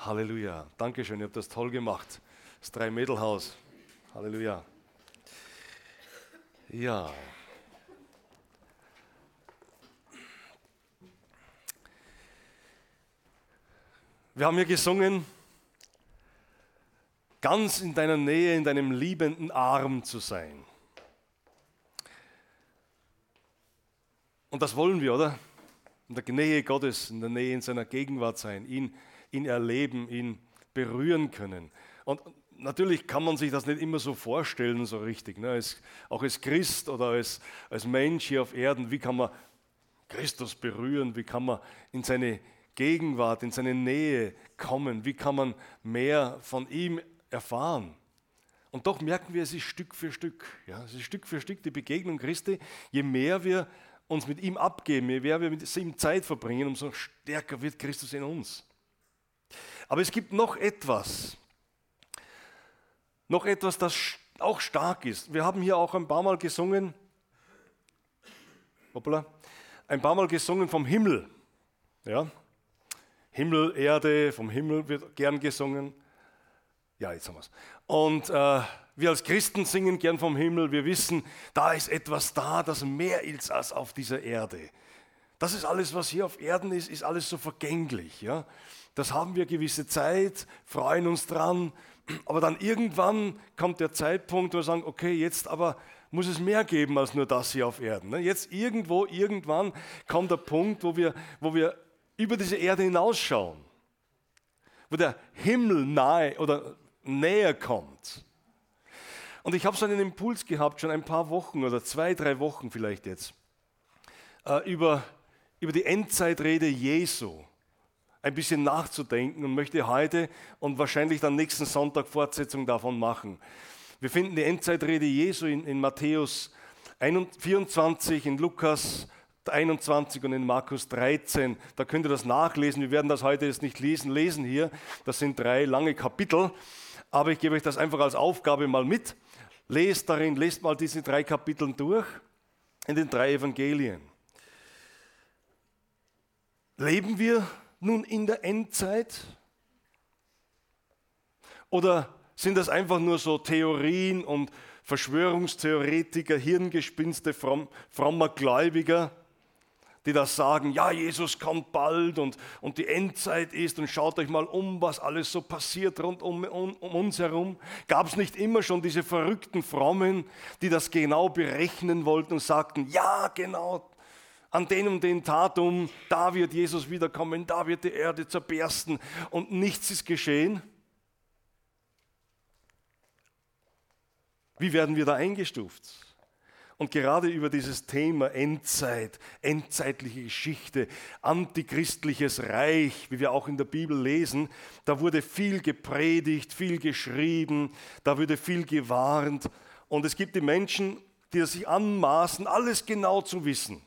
Halleluja. Dankeschön, ihr habt das toll gemacht. Das Drei-Mädel-Haus. Halleluja. Ja. Wir haben hier gesungen, ganz in deiner Nähe, in deinem liebenden Arm zu sein. Und das wollen wir, oder? In der Nähe Gottes, in der Nähe in seiner Gegenwart sein, ihn, ihn erleben, ihn berühren können. Und natürlich kann man sich das nicht immer so vorstellen, so richtig. Ne? Als, auch als Christ oder als, als Mensch hier auf Erden, wie kann man Christus berühren? Wie kann man in seine Gegenwart, in seine Nähe kommen? Wie kann man mehr von ihm erfahren? Und doch merken wir, es ist Stück für Stück. Ja? Es ist Stück für Stück die Begegnung Christi. Je mehr wir uns mit ihm abgeben, je mehr wir mit ihm Zeit verbringen, umso stärker wird Christus in uns. Aber es gibt noch etwas, noch etwas, das auch stark ist. Wir haben hier auch ein paar Mal gesungen, hoppla, ein paar Mal gesungen vom Himmel. Ja? Himmel, Erde, vom Himmel wird gern gesungen. Ja, jetzt haben wir es. Und äh, wir als Christen singen gern vom Himmel. Wir wissen, da ist etwas da, das mehr ist als auf dieser Erde. Das ist alles, was hier auf Erden ist, ist alles so vergänglich. Ja? Das haben wir gewisse Zeit, freuen uns dran, aber dann irgendwann kommt der Zeitpunkt, wo wir sagen, okay, jetzt aber muss es mehr geben als nur das hier auf Erden. Ne? Jetzt irgendwo, irgendwann kommt der Punkt, wo wir, wo wir über diese Erde hinausschauen, wo der Himmel nahe oder näher kommt. Und ich habe so einen Impuls gehabt, schon ein paar Wochen oder zwei, drei Wochen vielleicht jetzt, äh, über, über die Endzeitrede Jesu ein bisschen nachzudenken und möchte heute und wahrscheinlich dann nächsten Sonntag Fortsetzung davon machen. Wir finden die Endzeitrede Jesu in, in Matthäus 24, in Lukas 21 und in Markus 13. Da könnt ihr das nachlesen. Wir werden das heute jetzt nicht lesen, lesen hier. Das sind drei lange Kapitel. Aber ich gebe euch das einfach als Aufgabe mal mit. Lest darin, lest mal diese drei Kapitel durch in den drei Evangelien. Leben wir nun in der Endzeit? Oder sind das einfach nur so Theorien und Verschwörungstheoretiker, Hirngespinste fromm, frommer Gläubiger, die das sagen, ja, Jesus kommt bald und, und die Endzeit ist und schaut euch mal um, was alles so passiert rund um, um, um uns herum. Gab es nicht immer schon diese verrückten Frommen, die das genau berechnen wollten und sagten, ja, genau, an dem und dem Datum, da wird Jesus wiederkommen, da wird die Erde zerbersten und nichts ist geschehen. Wie werden wir da eingestuft? Und gerade über dieses Thema Endzeit, endzeitliche Geschichte, antichristliches Reich, wie wir auch in der Bibel lesen, da wurde viel gepredigt, viel geschrieben, da wurde viel gewarnt. Und es gibt die Menschen, die sich anmaßen, alles genau zu wissen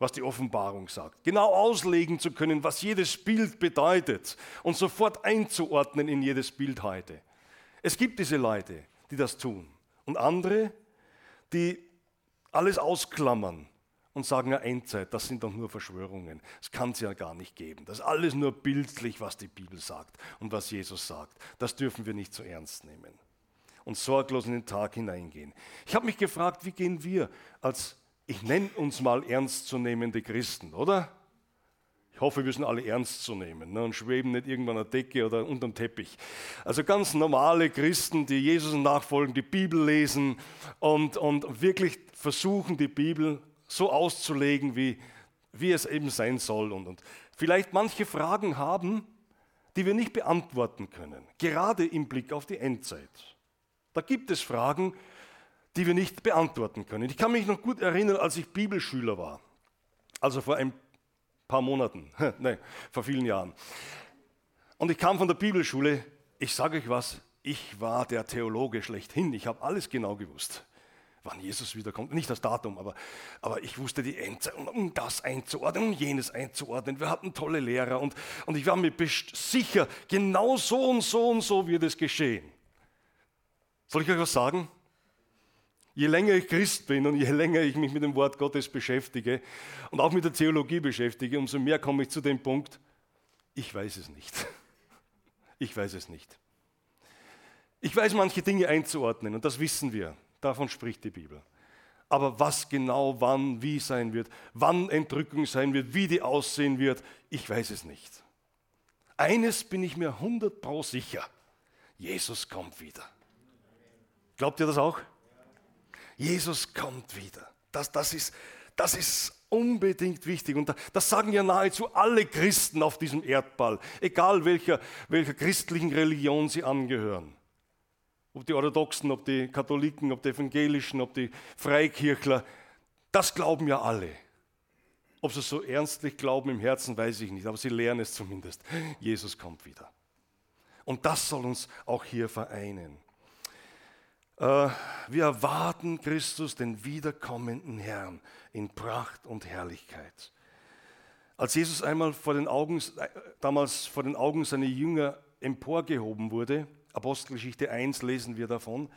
was die Offenbarung sagt. Genau auslegen zu können, was jedes Bild bedeutet und sofort einzuordnen in jedes Bild heute. Es gibt diese Leute, die das tun. Und andere, die alles ausklammern und sagen, ja, Endzeit, das sind doch nur Verschwörungen. Das kann es ja gar nicht geben. Das ist alles nur bildlich, was die Bibel sagt und was Jesus sagt. Das dürfen wir nicht so ernst nehmen und sorglos in den Tag hineingehen. Ich habe mich gefragt, wie gehen wir als ich nenne uns mal ernstzunehmende Christen, oder? Ich hoffe, wir sind alle ernst zu nehmen ne, und schweben nicht irgendwann an der Decke oder unterm Teppich. Also ganz normale Christen, die Jesus nachfolgen, die Bibel lesen und, und wirklich versuchen, die Bibel so auszulegen, wie, wie es eben sein soll. Und, und vielleicht manche Fragen haben, die wir nicht beantworten können, gerade im Blick auf die Endzeit. Da gibt es Fragen, die wir nicht beantworten können. Ich kann mich noch gut erinnern, als ich Bibelschüler war, also vor ein paar Monaten, nein, vor vielen Jahren. Und ich kam von der Bibelschule, ich sage euch was, ich war der Theologe schlechthin, ich habe alles genau gewusst wann Jesus wiederkommt. Nicht das Datum, aber, aber ich wusste die Endzeit, um das einzuordnen, um jenes einzuordnen. Wir hatten tolle Lehrer und, und ich war mir sicher, genau so und so und so wird es geschehen. Soll ich euch was sagen? Je länger ich Christ bin und je länger ich mich mit dem Wort Gottes beschäftige und auch mit der Theologie beschäftige, umso mehr komme ich zu dem Punkt, ich weiß es nicht. Ich weiß es nicht. Ich weiß manche Dinge einzuordnen und das wissen wir. Davon spricht die Bibel. Aber was genau wann, wie sein wird, wann Entrückung sein wird, wie die aussehen wird, ich weiß es nicht. Eines bin ich mir 100 pro sicher. Jesus kommt wieder. Glaubt ihr das auch? Jesus kommt wieder. Das, das, ist, das ist unbedingt wichtig. Und das sagen ja nahezu alle Christen auf diesem Erdball, egal welcher, welcher christlichen Religion sie angehören. Ob die Orthodoxen, ob die Katholiken, ob die Evangelischen, ob die Freikirchler, das glauben ja alle. Ob sie es so ernstlich glauben im Herzen, weiß ich nicht, aber sie lernen es zumindest. Jesus kommt wieder. Und das soll uns auch hier vereinen. Äh, wir erwarten Christus, den wiederkommenden Herrn, in Pracht und Herrlichkeit. Als Jesus einmal vor den Augen, äh, damals vor den Augen seiner Jünger emporgehoben wurde, Apostelgeschichte 1 lesen wir davon,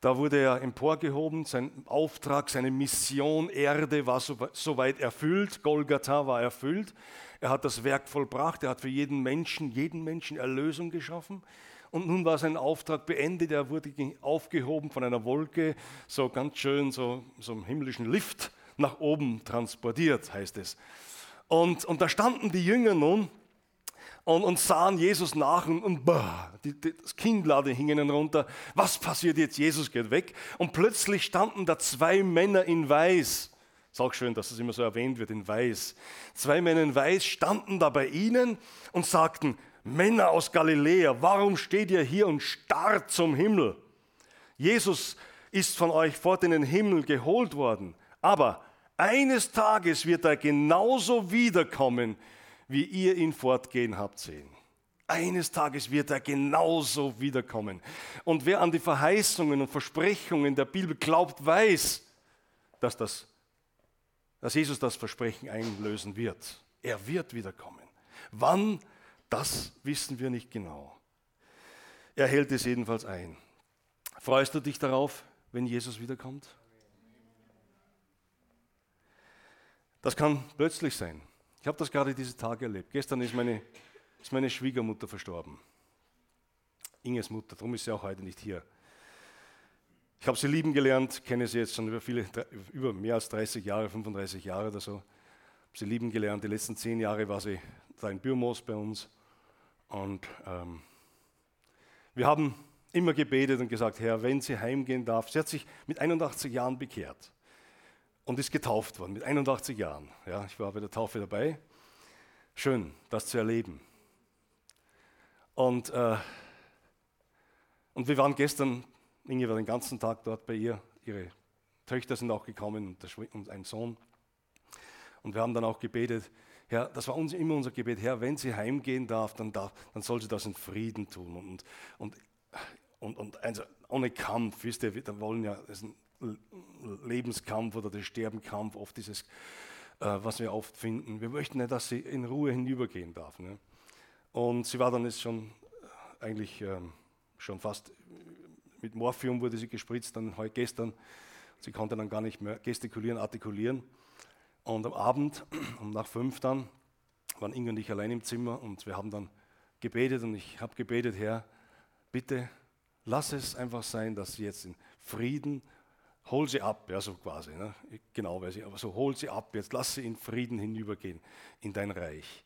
da wurde er emporgehoben, sein Auftrag, seine Mission Erde war soweit erfüllt, Golgatha war erfüllt. Er hat das Werk vollbracht, er hat für jeden Menschen, jeden Menschen Erlösung geschaffen. Und nun war sein Auftrag beendet, er wurde aufgehoben von einer Wolke, so ganz schön, so, so einem himmlischen Lift nach oben transportiert, heißt es. Und, und da standen die Jünger nun und, und sahen Jesus nach und, und bah, die, die, das Kinnlade hing ihnen runter. Was passiert jetzt? Jesus geht weg. Und plötzlich standen da zwei Männer in Weiß. Ist auch schön, dass es immer so erwähnt wird, in Weiß. Zwei Männer in Weiß standen da bei ihnen und sagten, Männer aus Galiläa, warum steht ihr hier und starrt zum Himmel? Jesus ist von euch fort in den Himmel geholt worden, aber eines Tages wird er genauso wiederkommen, wie ihr ihn fortgehen habt sehen. Eines Tages wird er genauso wiederkommen. Und wer an die Verheißungen und Versprechungen der Bibel glaubt, weiß, dass, das, dass Jesus das Versprechen einlösen wird. Er wird wiederkommen. Wann, das wissen wir nicht genau. Er hält es jedenfalls ein. Freust du dich darauf, wenn Jesus wiederkommt? Das kann plötzlich sein. Ich habe das gerade diese Tage erlebt. Gestern ist meine, ist meine Schwiegermutter verstorben. Inges Mutter, darum ist sie auch heute nicht hier. Ich habe sie lieben gelernt, kenne sie jetzt schon über, viele, über mehr als 30 Jahre, 35 Jahre oder so. Habe sie lieben gelernt. Die letzten zehn Jahre war sie da in Bürmos bei uns. Und ähm, wir haben immer gebetet und gesagt, Herr, wenn sie heimgehen darf. Sie hat sich mit 81 Jahren bekehrt und ist getauft worden mit 81 Jahren. Ja, ich war bei der Taufe dabei. Schön, das zu erleben. Und, äh, und wir waren gestern, Inge war den ganzen Tag dort bei ihr. Ihre Töchter sind auch gekommen und ein Sohn. Und wir haben dann auch gebetet, Herr, das war uns, immer unser Gebet, Herr, wenn sie heimgehen darf, dann, darf, dann soll sie das in Frieden tun. Und, und, und, und also ohne Kampf, wisst ihr, wir wollen ja, das ist ein Lebenskampf oder der Sterbenkampf, oft dieses, äh, was wir oft finden. Wir möchten nicht, dass sie in Ruhe hinübergehen darf. Ne? Und sie war dann jetzt schon äh, eigentlich ähm, schon fast mit Morphium wurde sie gespritzt, dann heute gestern. Sie konnte dann gar nicht mehr gestikulieren, artikulieren. Und am Abend, um nach fünf dann, waren Inge und ich allein im Zimmer und wir haben dann gebetet und ich habe gebetet, Herr, bitte lass es einfach sein, dass sie jetzt in Frieden hol sie ab, ja, so quasi, ne? genau weiß ich, aber so hol sie ab, jetzt lass sie in Frieden hinübergehen in dein Reich.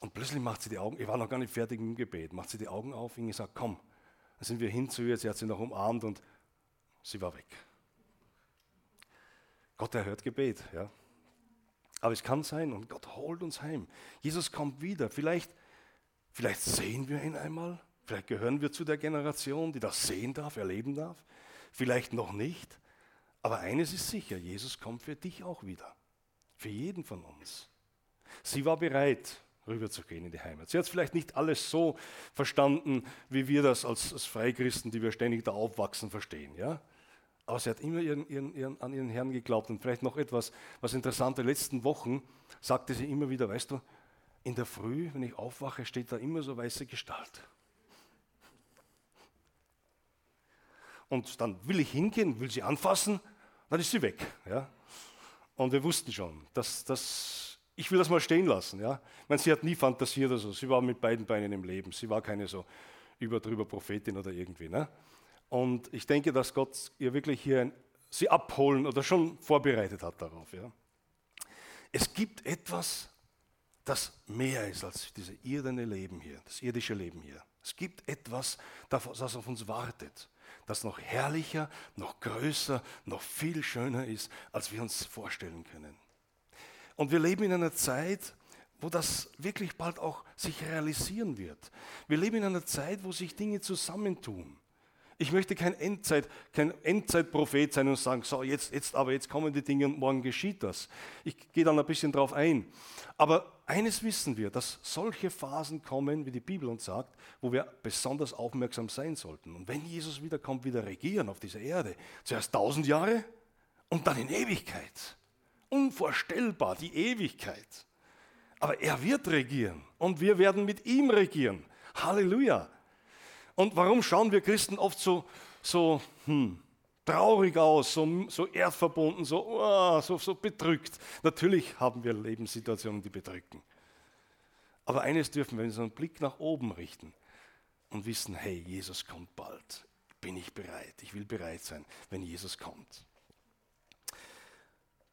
Und plötzlich macht sie die Augen, ich war noch gar nicht fertig mit dem Gebet, macht sie die Augen auf ich sage, komm, dann sind wir hin zu ihr, sie hat sie noch umarmt und sie war weg. Gott erhört Gebet, ja. Aber es kann sein und Gott holt uns heim. Jesus kommt wieder. Vielleicht, vielleicht sehen wir ihn einmal. Vielleicht gehören wir zu der Generation, die das sehen darf, erleben darf vielleicht noch nicht. Aber eines ist sicher, Jesus kommt für dich auch wieder. Für jeden von uns. Sie war bereit, rüberzugehen in die Heimat. Sie hat vielleicht nicht alles so verstanden, wie wir das als, als Freikristen, die wir ständig da aufwachsen, verstehen. Ja? Aber sie hat immer ihren, ihren, ihren, an ihren Herrn geglaubt. Und vielleicht noch etwas, was interessant, in den letzten Wochen sagte sie immer wieder, weißt du, in der Früh, wenn ich aufwache, steht da immer so weiße Gestalt. Und dann will ich hingehen, will sie anfassen, dann ist sie weg. Ja? Und wir wussten schon, dass das ich will das mal stehen lassen. Ja? Ich meine, sie hat nie fantasiert, also sie war mit beiden Beinen im Leben. Sie war keine so überdrüber Prophetin oder irgendwie. Ne? Und ich denke, dass Gott ihr wirklich hier ein, sie abholen oder schon vorbereitet hat darauf. Ja? Es gibt etwas, das mehr ist als dieses irdene Leben hier, das irdische Leben hier. Es gibt etwas, das auf uns wartet, das noch herrlicher, noch größer, noch viel schöner ist, als wir uns vorstellen können. Und wir leben in einer Zeit, wo das wirklich bald auch sich realisieren wird. Wir leben in einer Zeit, wo sich Dinge zusammentun. Ich möchte kein, Endzeit, kein Endzeitprophet sein und sagen, so jetzt, jetzt, aber jetzt kommen die Dinge und morgen geschieht das. Ich gehe dann ein bisschen drauf ein. Aber eines wissen wir, dass solche Phasen kommen, wie die Bibel uns sagt, wo wir besonders aufmerksam sein sollten. Und wenn Jesus wiederkommt, wieder regieren auf dieser Erde, zuerst tausend Jahre und dann in Ewigkeit. Unvorstellbar, die Ewigkeit. Aber er wird regieren und wir werden mit ihm regieren. Halleluja. Und warum schauen wir Christen oft so, so hm, traurig aus, so, so erdverbunden, so, oh, so, so bedrückt? Natürlich haben wir Lebenssituationen, die bedrücken. Aber eines dürfen wir, einen Blick nach oben richten und wissen, hey, Jesus kommt bald. Bin ich bereit? Ich will bereit sein, wenn Jesus kommt.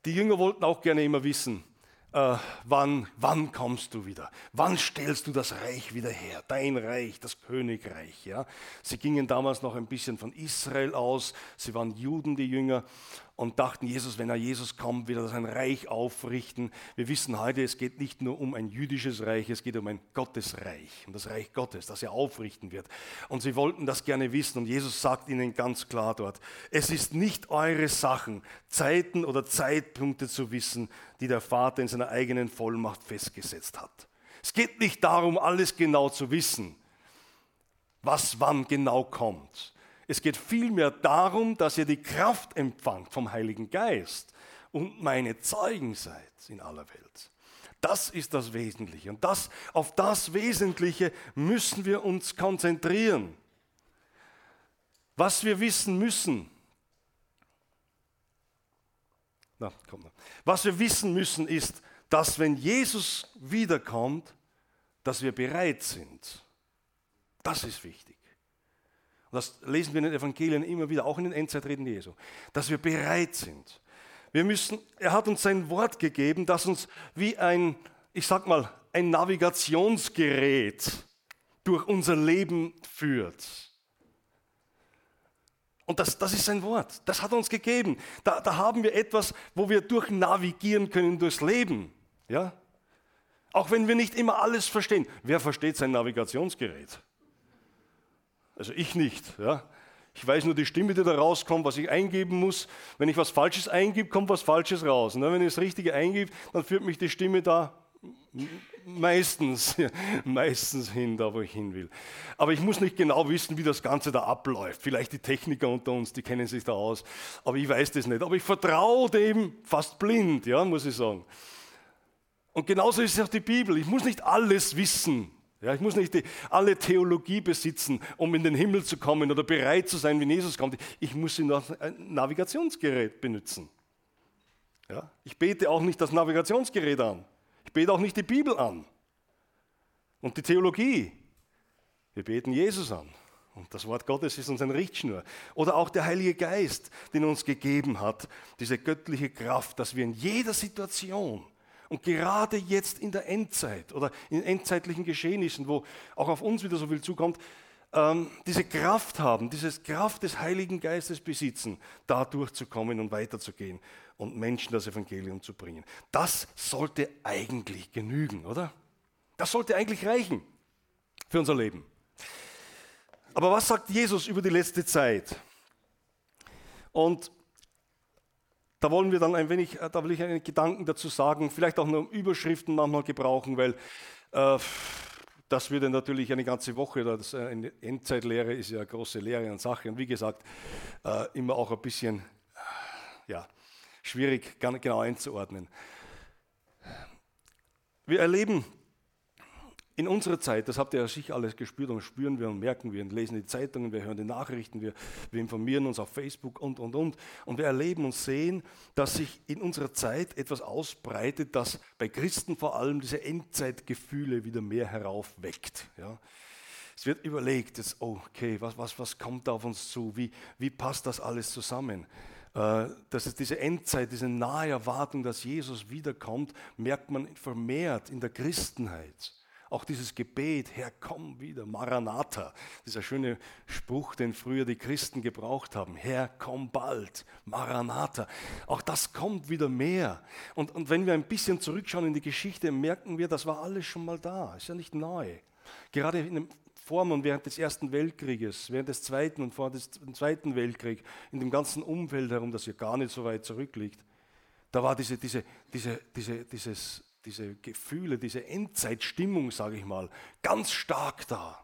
Die Jünger wollten auch gerne immer wissen, äh, wann, wann kommst du wieder? Wann stellst du das Reich wieder her? Dein Reich, das Königreich. Ja? Sie gingen damals noch ein bisschen von Israel aus. Sie waren Juden, die Jünger und dachten, Jesus, wenn er Jesus kommt, wird er sein Reich aufrichten. Wir wissen heute, es geht nicht nur um ein jüdisches Reich, es geht um ein Gottesreich, um das Reich Gottes, das er aufrichten wird. Und sie wollten das gerne wissen und Jesus sagt ihnen ganz klar dort, es ist nicht eure Sachen, Zeiten oder Zeitpunkte zu wissen, die der Vater in seiner eigenen Vollmacht festgesetzt hat. Es geht nicht darum, alles genau zu wissen, was wann genau kommt. Es geht vielmehr darum, dass ihr die Kraft empfangt vom Heiligen Geist und meine Zeugen seid in aller Welt. Das ist das Wesentliche. Und das, auf das Wesentliche müssen wir uns konzentrieren. Was wir wissen müssen, na, komm noch. was wir wissen müssen, ist, dass wenn Jesus wiederkommt, dass wir bereit sind. Das ist wichtig. Und das lesen wir in den Evangelien immer wieder, auch in den Endzeitreden Jesu, dass wir bereit sind. Wir müssen, er hat uns sein Wort gegeben, das uns wie ein, ich sag mal, ein Navigationsgerät durch unser Leben führt. Und das, das ist sein Wort. Das hat er uns gegeben. Da, da haben wir etwas, wo wir durch navigieren können durchs Leben. Ja? Auch wenn wir nicht immer alles verstehen. Wer versteht sein Navigationsgerät? Also ich nicht. Ja. Ich weiß nur die Stimme, die da rauskommt, was ich eingeben muss. Wenn ich was Falsches eingebe, kommt was Falsches raus. Und wenn ich das Richtige eingebe, dann führt mich die Stimme da meistens, meistens hin, da wo ich hin will. Aber ich muss nicht genau wissen, wie das Ganze da abläuft. Vielleicht die Techniker unter uns, die kennen sich da aus. Aber ich weiß das nicht. Aber ich vertraue dem fast blind, ja, muss ich sagen. Und genauso ist es auch die Bibel. Ich muss nicht alles wissen. Ja, ich muss nicht die, alle Theologie besitzen, um in den Himmel zu kommen oder bereit zu sein, wenn Jesus kommt. Ich muss ein Navigationsgerät benutzen. Ja, ich bete auch nicht das Navigationsgerät an. Ich bete auch nicht die Bibel an und die Theologie. Wir beten Jesus an. Und das Wort Gottes ist uns ein Richtschnur. Oder auch der Heilige Geist, den uns gegeben hat, diese göttliche Kraft, dass wir in jeder Situation und gerade jetzt in der Endzeit oder in endzeitlichen Geschehnissen, wo auch auf uns wieder so viel zukommt, ähm, diese Kraft haben, diese Kraft des Heiligen Geistes besitzen, da durchzukommen und weiterzugehen und Menschen das Evangelium zu bringen. Das sollte eigentlich genügen, oder? Das sollte eigentlich reichen für unser Leben. Aber was sagt Jesus über die letzte Zeit? Und da wollen wir dann ein wenig, äh, da will ich einen Gedanken dazu sagen, vielleicht auch nur Überschriften manchmal gebrauchen, weil äh, das würde natürlich eine ganze Woche, das, äh, eine Endzeitlehre ist ja eine große Lehre an Sache und wie gesagt, äh, immer auch ein bisschen ja, schwierig genau einzuordnen. Wir erleben in unserer Zeit, das habt ihr ja sicher alles gespürt und spüren wir und merken wir und lesen die Zeitungen, wir hören die Nachrichten, wir, wir informieren uns auf Facebook und, und, und. Und wir erleben und sehen, dass sich in unserer Zeit etwas ausbreitet, das bei Christen vor allem diese Endzeitgefühle wieder mehr heraufweckt. Ja. Es wird überlegt, jetzt, okay, was, was, was kommt da auf uns zu? Wie, wie passt das alles zusammen? Äh, dass es diese Endzeit, diese nahe Erwartung, dass Jesus wiederkommt, merkt man vermehrt in der Christenheit. Auch dieses Gebet, Herr, komm wieder, Maranatha, dieser schöne Spruch, den früher die Christen gebraucht haben, Herr, komm bald, Maranatha. Auch das kommt wieder mehr. Und, und wenn wir ein bisschen zurückschauen in die Geschichte, merken wir, das war alles schon mal da, ist ja nicht neu. Gerade in dem Form und während des Ersten Weltkrieges, während des Zweiten und vor dem Zweiten Weltkrieg, in dem ganzen Umfeld herum, das ja gar nicht so weit zurückliegt, da war diese, diese, diese, diese, dieses diese Gefühle, diese Endzeitstimmung, sage ich mal, ganz stark da.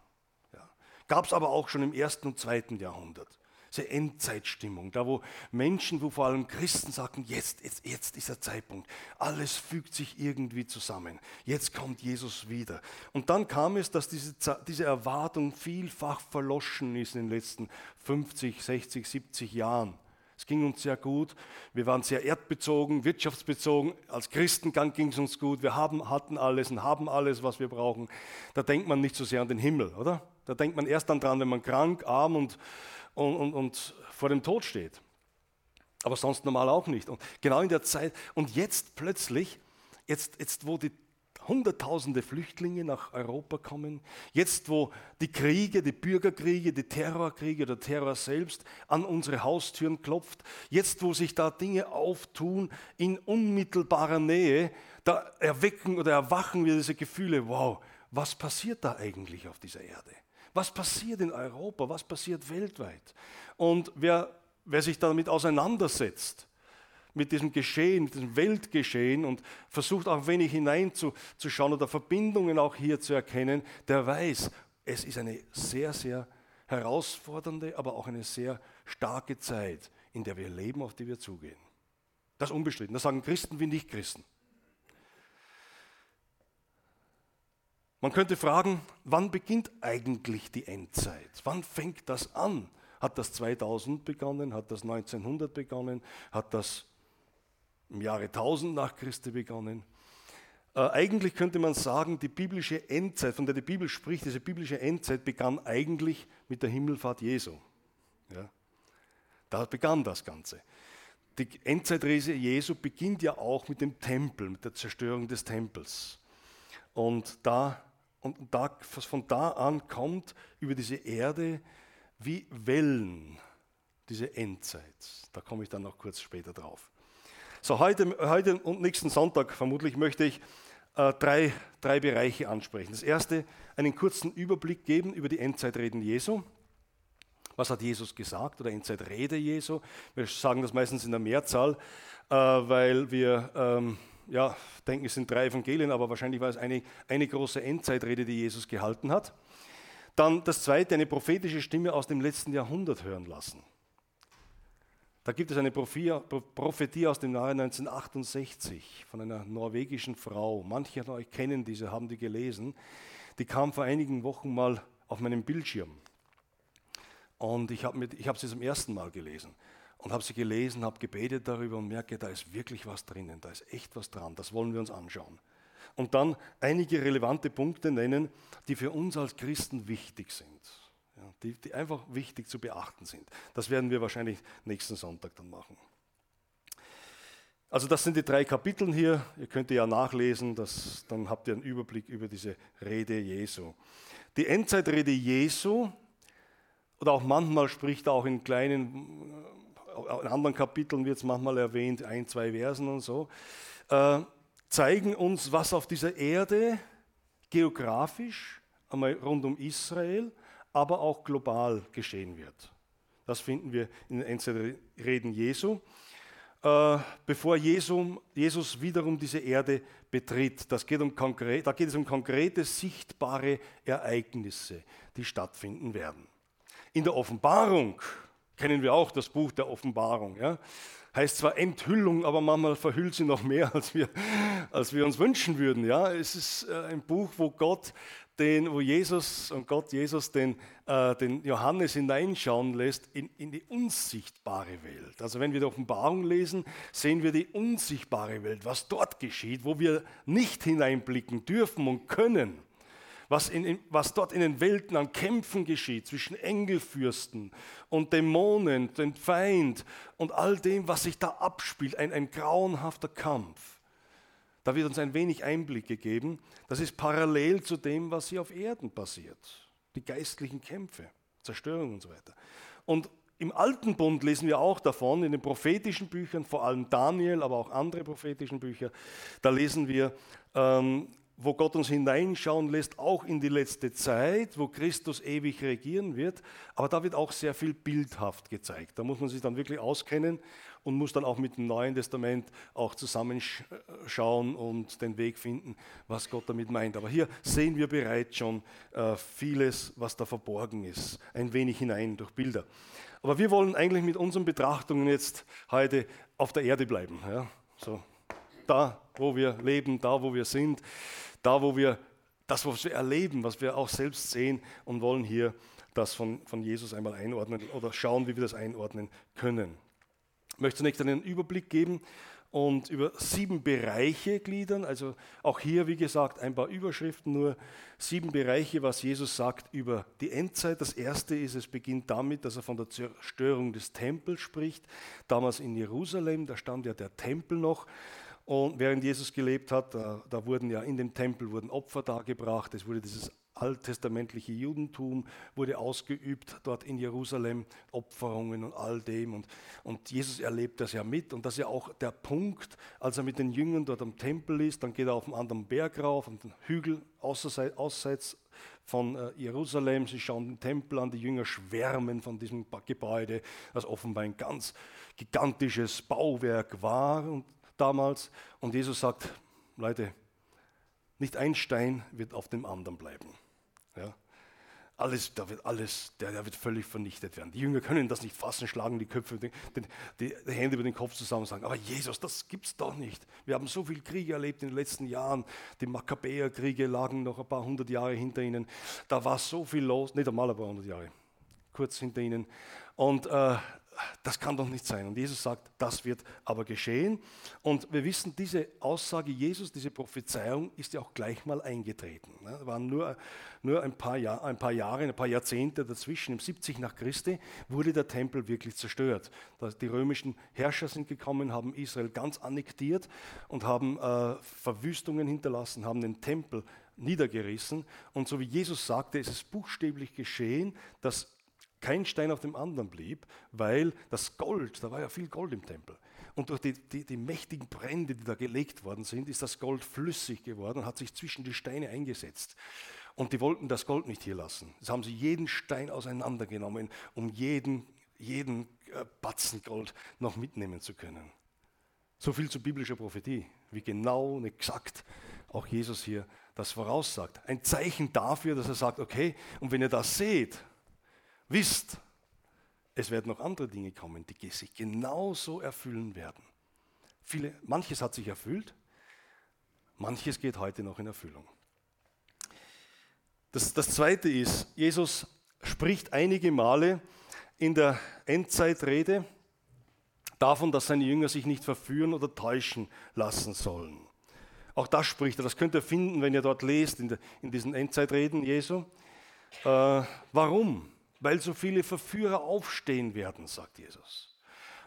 Ja. Gab es aber auch schon im ersten und zweiten Jahrhundert. Diese Endzeitstimmung, da wo Menschen, wo vor allem Christen sagten, jetzt, jetzt, jetzt ist der Zeitpunkt, alles fügt sich irgendwie zusammen, jetzt kommt Jesus wieder. Und dann kam es, dass diese, diese Erwartung vielfach verloschen ist in den letzten 50, 60, 70 Jahren. Es ging uns sehr gut. Wir waren sehr erdbezogen, wirtschaftsbezogen. Als Christen ging es uns gut. Wir haben, hatten alles und haben alles, was wir brauchen. Da denkt man nicht so sehr an den Himmel, oder? Da denkt man erst dann dran, wenn man krank, arm und, und, und, und vor dem Tod steht. Aber sonst normal auch nicht. Und genau in der Zeit, und jetzt plötzlich, jetzt, jetzt wo die Hunderttausende Flüchtlinge nach Europa kommen. Jetzt, wo die Kriege, die Bürgerkriege, die Terrorkriege, der Terror selbst an unsere Haustüren klopft. Jetzt, wo sich da Dinge auftun in unmittelbarer Nähe, da erwecken oder erwachen wir diese Gefühle, wow, was passiert da eigentlich auf dieser Erde? Was passiert in Europa? Was passiert weltweit? Und wer, wer sich damit auseinandersetzt, mit diesem Geschehen, diesem Weltgeschehen und versucht auch ein wenig hineinzuschauen oder Verbindungen auch hier zu erkennen, der weiß, es ist eine sehr, sehr herausfordernde, aber auch eine sehr starke Zeit, in der wir leben, auf die wir zugehen. Das ist unbestritten. Das sagen Christen wie Nicht-Christen. Man könnte fragen, wann beginnt eigentlich die Endzeit? Wann fängt das an? Hat das 2000 begonnen? Hat das 1900 begonnen? Hat das im Jahre 1000 nach Christi begonnen. Äh, eigentlich könnte man sagen, die biblische Endzeit, von der die Bibel spricht, diese biblische Endzeit begann eigentlich mit der Himmelfahrt Jesu. Ja? Da begann das Ganze. Die Endzeitrese Jesu beginnt ja auch mit dem Tempel, mit der Zerstörung des Tempels. Und, da, und da, von da an kommt über diese Erde wie Wellen diese Endzeit. Da komme ich dann noch kurz später drauf. So, heute, heute und nächsten Sonntag vermutlich möchte ich äh, drei, drei Bereiche ansprechen. Das erste, einen kurzen Überblick geben über die Endzeitreden Jesu. Was hat Jesus gesagt oder Endzeitrede Jesu? Wir sagen das meistens in der Mehrzahl, äh, weil wir ähm, ja, denken, es sind drei Evangelien, aber wahrscheinlich war es eine, eine große Endzeitrede, die Jesus gehalten hat. Dann das zweite, eine prophetische Stimme aus dem letzten Jahrhundert hören lassen. Da gibt es eine Prophetie aus dem Jahre 1968 von einer norwegischen Frau. Manche von euch kennen diese, haben die gelesen. Die kam vor einigen Wochen mal auf meinem Bildschirm. Und ich habe hab sie zum ersten Mal gelesen. Und habe sie gelesen, habe gebetet darüber und merke, da ist wirklich was drinnen, da ist echt was dran. Das wollen wir uns anschauen. Und dann einige relevante Punkte nennen, die für uns als Christen wichtig sind die, die einfach wichtig zu beachten sind. Das werden wir wahrscheinlich nächsten Sonntag dann machen. Also das sind die drei Kapitel hier. Ihr könnt ja nachlesen, das, dann habt ihr einen Überblick über diese Rede Jesu. Die Endzeitrede Jesu, oder auch manchmal spricht er auch in kleinen, äh, in anderen Kapiteln wird es manchmal erwähnt, ein, zwei Versen und so, äh, zeigen uns, was auf dieser Erde geografisch, einmal rund um Israel, aber auch global geschehen wird. Das finden wir in den Endzeitreden Jesu. Äh, bevor Jesus wiederum diese Erde betritt, das geht um konkret, da geht es um konkrete, sichtbare Ereignisse, die stattfinden werden. In der Offenbarung kennen wir auch das Buch der Offenbarung. Ja? heißt zwar Enthüllung, aber manchmal verhüllt sie noch mehr, als wir, als wir uns wünschen würden. Ja? Es ist äh, ein Buch, wo Gott den, wo Jesus und Gott Jesus den, äh, den Johannes hineinschauen lässt in, in die unsichtbare Welt. Also wenn wir die Offenbarung lesen, sehen wir die unsichtbare Welt, was dort geschieht, wo wir nicht hineinblicken dürfen und können. Was, in, was, dort in den Welten an Kämpfen geschieht zwischen Engelfürsten und Dämonen, dem Feind und all dem, was sich da abspielt, ein, ein grauenhafter Kampf. Da wird uns ein wenig Einblick gegeben. Das ist parallel zu dem, was hier auf Erden passiert. Die geistlichen Kämpfe, Zerstörung und so weiter. Und im Alten Bund lesen wir auch davon, in den prophetischen Büchern, vor allem Daniel, aber auch andere prophetischen Bücher, da lesen wir, ähm, wo Gott uns hineinschauen lässt, auch in die letzte Zeit, wo Christus ewig regieren wird. Aber da wird auch sehr viel bildhaft gezeigt. Da muss man sich dann wirklich auskennen und muss dann auch mit dem Neuen Testament auch zusammenschauen und den Weg finden, was Gott damit meint. Aber hier sehen wir bereits schon äh, vieles, was da verborgen ist, ein wenig hinein durch Bilder. Aber wir wollen eigentlich mit unseren Betrachtungen jetzt heute auf der Erde bleiben. Ja? So, da, wo wir leben, da, wo wir sind, da, wo wir das, was wir erleben, was wir auch selbst sehen und wollen hier das von, von Jesus einmal einordnen oder schauen, wie wir das einordnen können. Ich möchte zunächst einen Überblick geben und über sieben Bereiche gliedern. Also auch hier, wie gesagt, ein paar Überschriften, nur sieben Bereiche, was Jesus sagt über die Endzeit. Das erste ist, es beginnt damit, dass er von der Zerstörung des Tempels spricht. Damals in Jerusalem, da stand ja der Tempel noch. Und während Jesus gelebt hat, da, da wurden ja in dem Tempel wurden Opfer dargebracht. Es wurde dieses alttestamentliche Judentum wurde ausgeübt dort in Jerusalem, Opferungen und all dem. Und, und Jesus erlebt das ja mit. Und das ist ja auch der Punkt, als er mit den Jüngern dort am Tempel ist, dann geht er auf einen anderen Berg rauf, auf den Hügel außerseits von äh, Jerusalem. Sie schauen den Tempel an, die Jünger schwärmen von diesem Gebäude, das offenbar ein ganz gigantisches Bauwerk war und damals. Und Jesus sagt, Leute, nicht ein Stein wird auf dem anderen bleiben. Ja? Alles, da wird alles, der, der, wird völlig vernichtet werden. Die Jünger können das nicht fassen, schlagen die Köpfe, die, die, die Hände über den Kopf zusammen und sagen, aber Jesus, das gibt's doch nicht. Wir haben so viel Kriege erlebt in den letzten Jahren. Die Makkabäerkriege lagen noch ein paar hundert Jahre hinter ihnen. Da war so viel los, nicht einmal ein paar hundert Jahre, kurz hinter ihnen. Und äh, das kann doch nicht sein. Und Jesus sagt, das wird aber geschehen. Und wir wissen, diese Aussage Jesus, diese Prophezeiung ist ja auch gleich mal eingetreten. Es waren nur, nur ein, paar Jahr, ein paar Jahre, ein paar Jahrzehnte dazwischen. Im 70 nach Christi wurde der Tempel wirklich zerstört. Die römischen Herrscher sind gekommen, haben Israel ganz annektiert und haben äh, Verwüstungen hinterlassen, haben den Tempel niedergerissen. Und so wie Jesus sagte, ist es buchstäblich geschehen, dass kein Stein auf dem anderen blieb, weil das Gold, da war ja viel Gold im Tempel. Und durch die, die, die, mächtigen Brände, die da gelegt worden sind, ist das Gold flüssig geworden und hat sich zwischen die Steine eingesetzt. Und die wollten das Gold nicht hier lassen. Das haben sie jeden Stein auseinandergenommen, um jeden, jeden äh, Batzen Gold noch mitnehmen zu können. So viel zu biblischer Prophetie, wie genau und exakt auch Jesus hier das voraussagt. Ein Zeichen dafür, dass er sagt, okay, und wenn ihr das seht, wisst, es werden noch andere Dinge kommen, die sich genauso erfüllen werden. Viele, manches hat sich erfüllt, manches geht heute noch in Erfüllung. Das, das Zweite ist, Jesus spricht einige Male in der Endzeitrede davon, dass seine Jünger sich nicht verführen oder täuschen lassen sollen. Auch das spricht er, das könnt ihr finden, wenn ihr dort lest, in, der, in diesen Endzeitreden Jesu. Äh, warum? Weil so viele Verführer aufstehen werden, sagt Jesus.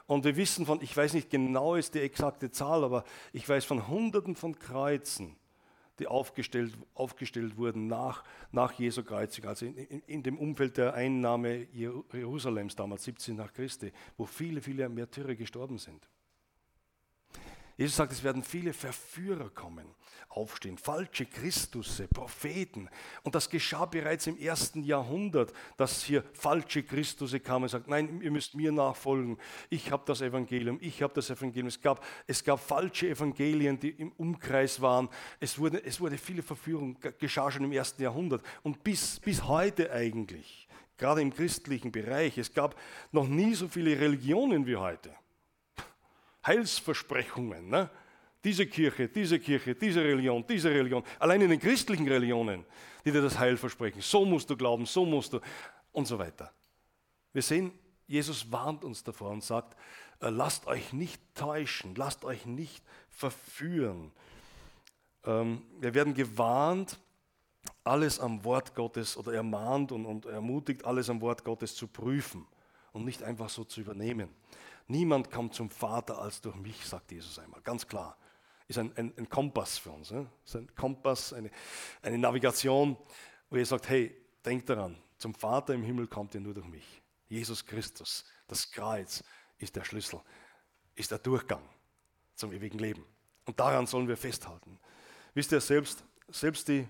Und wir wissen von, ich weiß nicht genau ist die exakte Zahl, aber ich weiß von Hunderten von Kreuzen, die aufgestellt, aufgestellt wurden nach, nach Jesu Kreuzigung, also in, in, in, dem Umfeld der Einnahme Jerusalems damals, 17 nach Christi, wo viele, viele Märtyrer gestorben sind. Jesus sagt, es werden viele Verführer kommen, aufstehen, falsche Christusse, Propheten. Und das geschah bereits im ersten Jahrhundert, dass hier falsche Christusse kamen und sagten, nein, ihr müsst mir nachfolgen. Ich habe das Evangelium, ich habe das Evangelium. Es gab, es gab falsche Evangelien, die im Umkreis waren. Es wurde, es wurde viele Verführung, geschah schon im ersten Jahrhundert. Und bis, bis heute eigentlich, gerade im christlichen Bereich, es gab noch nie so viele Religionen wie heute. Heilsversprechungen, ne? diese Kirche, diese Kirche, diese Religion, diese Religion. Allein in den christlichen Religionen, die dir das Heil versprechen. So musst du glauben, so musst du und so weiter. Wir sehen, Jesus warnt uns davor und sagt, äh, lasst euch nicht täuschen, lasst euch nicht verführen. Ähm, wir werden gewarnt, alles am Wort Gottes oder ermahnt und, und ermutigt, alles am Wort Gottes zu prüfen und nicht einfach so zu übernehmen. Niemand kommt zum Vater als durch mich, sagt Jesus einmal, ganz klar. Ist ein, ein, ein Kompass für uns. Ne? Ist ein Kompass, eine, eine Navigation, wo ihr sagt, hey, denkt daran, zum Vater im Himmel kommt ihr nur durch mich. Jesus Christus, das Kreuz ist der Schlüssel, ist der Durchgang zum ewigen Leben. Und daran sollen wir festhalten. Wisst ihr, selbst, selbst die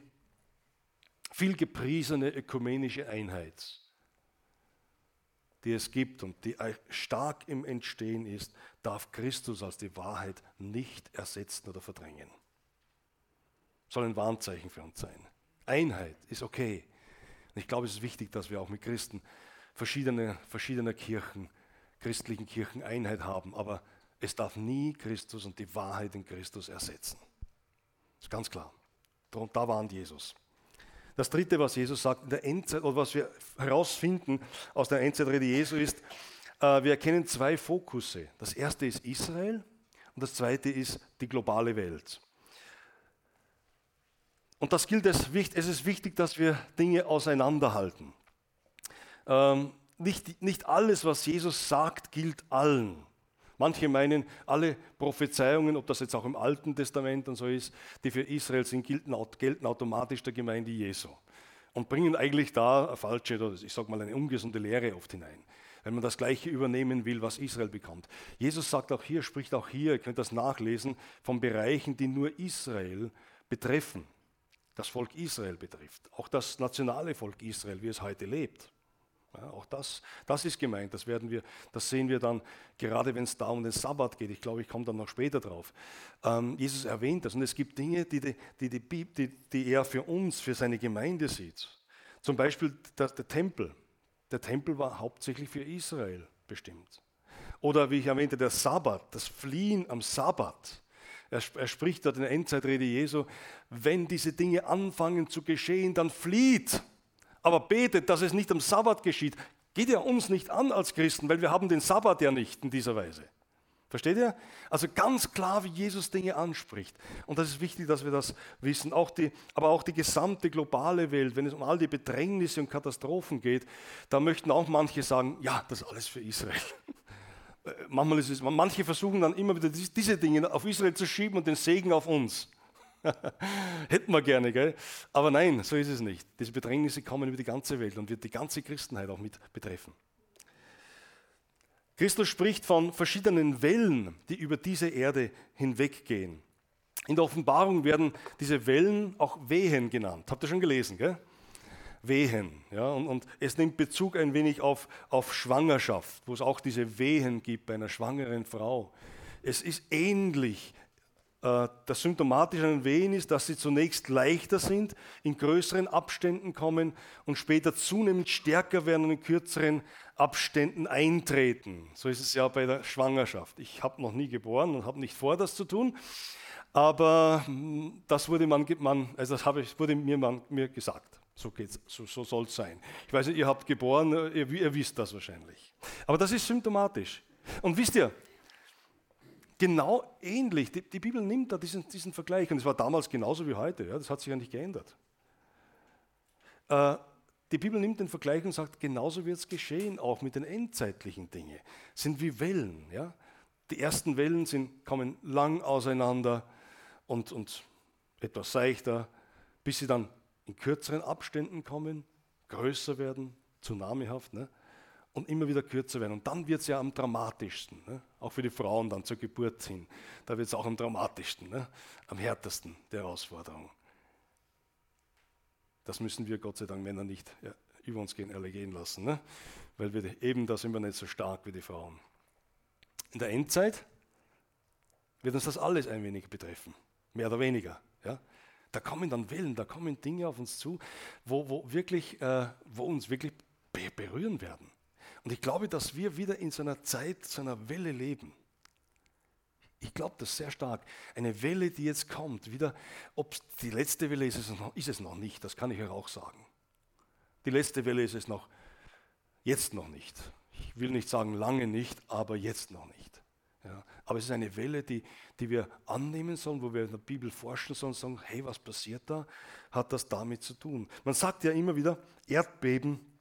viel gepriesene ökumenische Einheit, die es gibt und die stark im Entstehen ist, darf Christus als die Wahrheit nicht ersetzen oder verdrängen. Soll ein Warnzeichen für uns sein. Einheit ist okay. Und ich glaube, es ist wichtig, dass wir auch mit Christen verschiedene, verschiedener Kirchen, christlichen Kirchen Einheit haben. Aber es darf nie Christus und die Wahrheit in Christus ersetzen. Das ist ganz klar. Da warnt Jesus. Das dritte, was Jesus sagt in der Endzeit, oder was wir herausfinden aus der Endzeitrede Jesu ist, äh, wir erkennen zwei Fokusse. Das erste ist Israel und das zweite ist die globale Welt. Und das gilt wichtig, es ist wichtig, dass wir Dinge auseinanderhalten. Ähm, nicht, nicht alles, was Jesus sagt, gilt allen. Manche meinen, alle Prophezeiungen, ob das jetzt auch im Alten Testament und so ist, die für Israel sind, gelten, automatisch der Gemeinde Jesu. Und bringen eigentlich da eine falsche, ich sage mal eine ungesunde Lehre oft hinein. Wenn man das Gleiche übernehmen will, was Israel bekommt. Jesus sagt auch hier, spricht auch hier, ihr könnt das nachlesen, von Bereichen, die nur Israel betreffen. Das Volk Israel betrifft. Auch das nationale Volk Israel, wie es heute lebt. Ja, auch das, das ist gemeint, das, werden wir, das sehen wir dann, gerade wenn es da um den Sabbat geht. Ich glaube, ich komme dann noch später drauf. Ähm, Jesus erwähnt das und es gibt Dinge, die, die, die, die, die er für uns, für seine Gemeinde sieht. Zum Beispiel der, der Tempel. Der Tempel war hauptsächlich für Israel bestimmt. Oder wie ich erwähnte, der Sabbat, das Fliehen am Sabbat. Er, er, spricht dort in der Endzeitrede Jesu, wenn diese Dinge anfangen zu geschehen, dann flieht aber betet, dass es nicht am Sabbat geschieht, geht ja uns nicht an als Christen, weil wir haben den Sabbat ja nicht in dieser Weise. Versteht ihr? Also ganz klar, wie Jesus Dinge anspricht. Und das ist wichtig, dass wir das wissen. Auch die, aber auch die gesamte globale Welt, wenn es um all die Bedrängnisse und Katastrophen geht, da möchten auch manche sagen, ja, das ist alles für Israel. Äh, manchmal ist es, manche versuchen dann immer wieder diese Dinge auf Israel zu schieben und den Segen auf uns. Hätten wir gerne, gell? Aber nein, so ist es nicht. Diese Bedrängnisse kommen über die ganze Welt und wird die ganze Christenheit auch mit betreffen. Christus spricht von verschiedenen Wellen, die über diese Erde hinweggehen. In der Offenbarung werden diese Wellen auch Wehen genannt. Habt ihr schon gelesen, gell? Wehen. Ja, und, und, es nimmt Bezug ein wenig auf, auf Schwangerschaft, wo es auch diese Wehen gibt bei einer schwangeren Frau. Es ist ähnlich äh, das Symptomatische an den Wehen ist, dass sie zunächst leichter sind, in größeren Abständen kommen und später zunehmend stärker werden und in kürzeren Abständen eintreten. So ist es ja bei der Schwangerschaft. Ich habe noch nie geboren und habe nicht vor, das zu tun, aber das wurde, man, man also das ich, wurde mir, man, mir gesagt. So, so, so soll es sein. Ich weiß nicht, ihr habt geboren, ihr, ihr wisst das wahrscheinlich. Aber das ist symptomatisch. Und wisst ihr, genau ähnlich. Die, die, Bibel nimmt da diesen, diesen Vergleich und es war damals genauso wie heute. Ja, das hat sich ja nicht geändert. Äh, die Bibel nimmt den Vergleich und sagt, genauso wird es geschehen, auch mit den endzeitlichen Dingen. Sind wie Wellen. Ja? Die ersten Wellen sind, kommen lang auseinander und, und etwas seichter, bis sie dann in kürzeren Abständen kommen, größer werden, tsunamihaft. Ne? Und immer wieder kürzer werden. Und dann wird es ja am dramatischsten, ne? auch für die Frauen dann zur Geburt hin. Da wird es auch am dramatischsten, ne? am härtesten der Herausforderung. Das müssen wir Gott sei Dank Männer nicht ja, über uns gehen, ergehen lassen, ne? weil wir eben da sind wir nicht so stark wie die Frauen. In der Endzeit wird uns das alles ein wenig betreffen, mehr oder weniger. Ja? Da kommen dann Wellen, da kommen Dinge auf uns zu, wo, wo, wirklich, äh, wo uns wirklich berühren werden. Und ich glaube, dass wir wieder in so einer Zeit, so einer Welle leben. Ich glaube das sehr stark. Eine Welle, die jetzt kommt, wieder, ob es die letzte Welle ist, ist es, noch, ist es noch nicht, das kann ich euch auch sagen. Die letzte Welle ist es noch, jetzt noch nicht. Ich will nicht sagen lange nicht, aber jetzt noch nicht. Ja, aber es ist eine Welle, die, die wir annehmen sollen, wo wir in der Bibel forschen sollen und sagen, hey, was passiert da? Hat das damit zu tun? Man sagt ja immer wieder, Erdbeben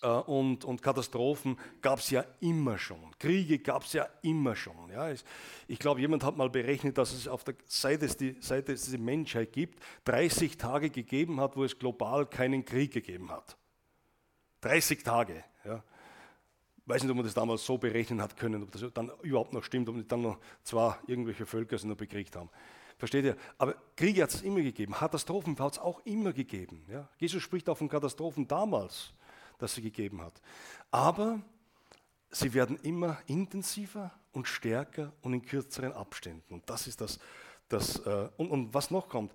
und, und Katastrophen gab es ja immer schon. Kriege gab es ja immer schon. Ja. Ich glaube, jemand hat mal berechnet, dass es auf der Seite, die, seit es die Menschheit gibt, 30 Tage gegeben hat, wo es global keinen Krieg gegeben hat. 30 Tage. Ja. Ich weiß nicht, ob man das damals so berechnen hat können, ob das dann überhaupt noch stimmt, ob nicht dann noch zwar irgendwelche Völker es noch bekriegt haben. Versteht ihr? Aber Kriege hat es immer gegeben, Katastrophen hat es auch immer gegeben. Ja? Jesus spricht auch von Katastrophen damals das sie gegeben hat. Aber sie werden immer intensiver und stärker und in kürzeren Abständen. Und das ist das, das äh, und, und, was noch kommt,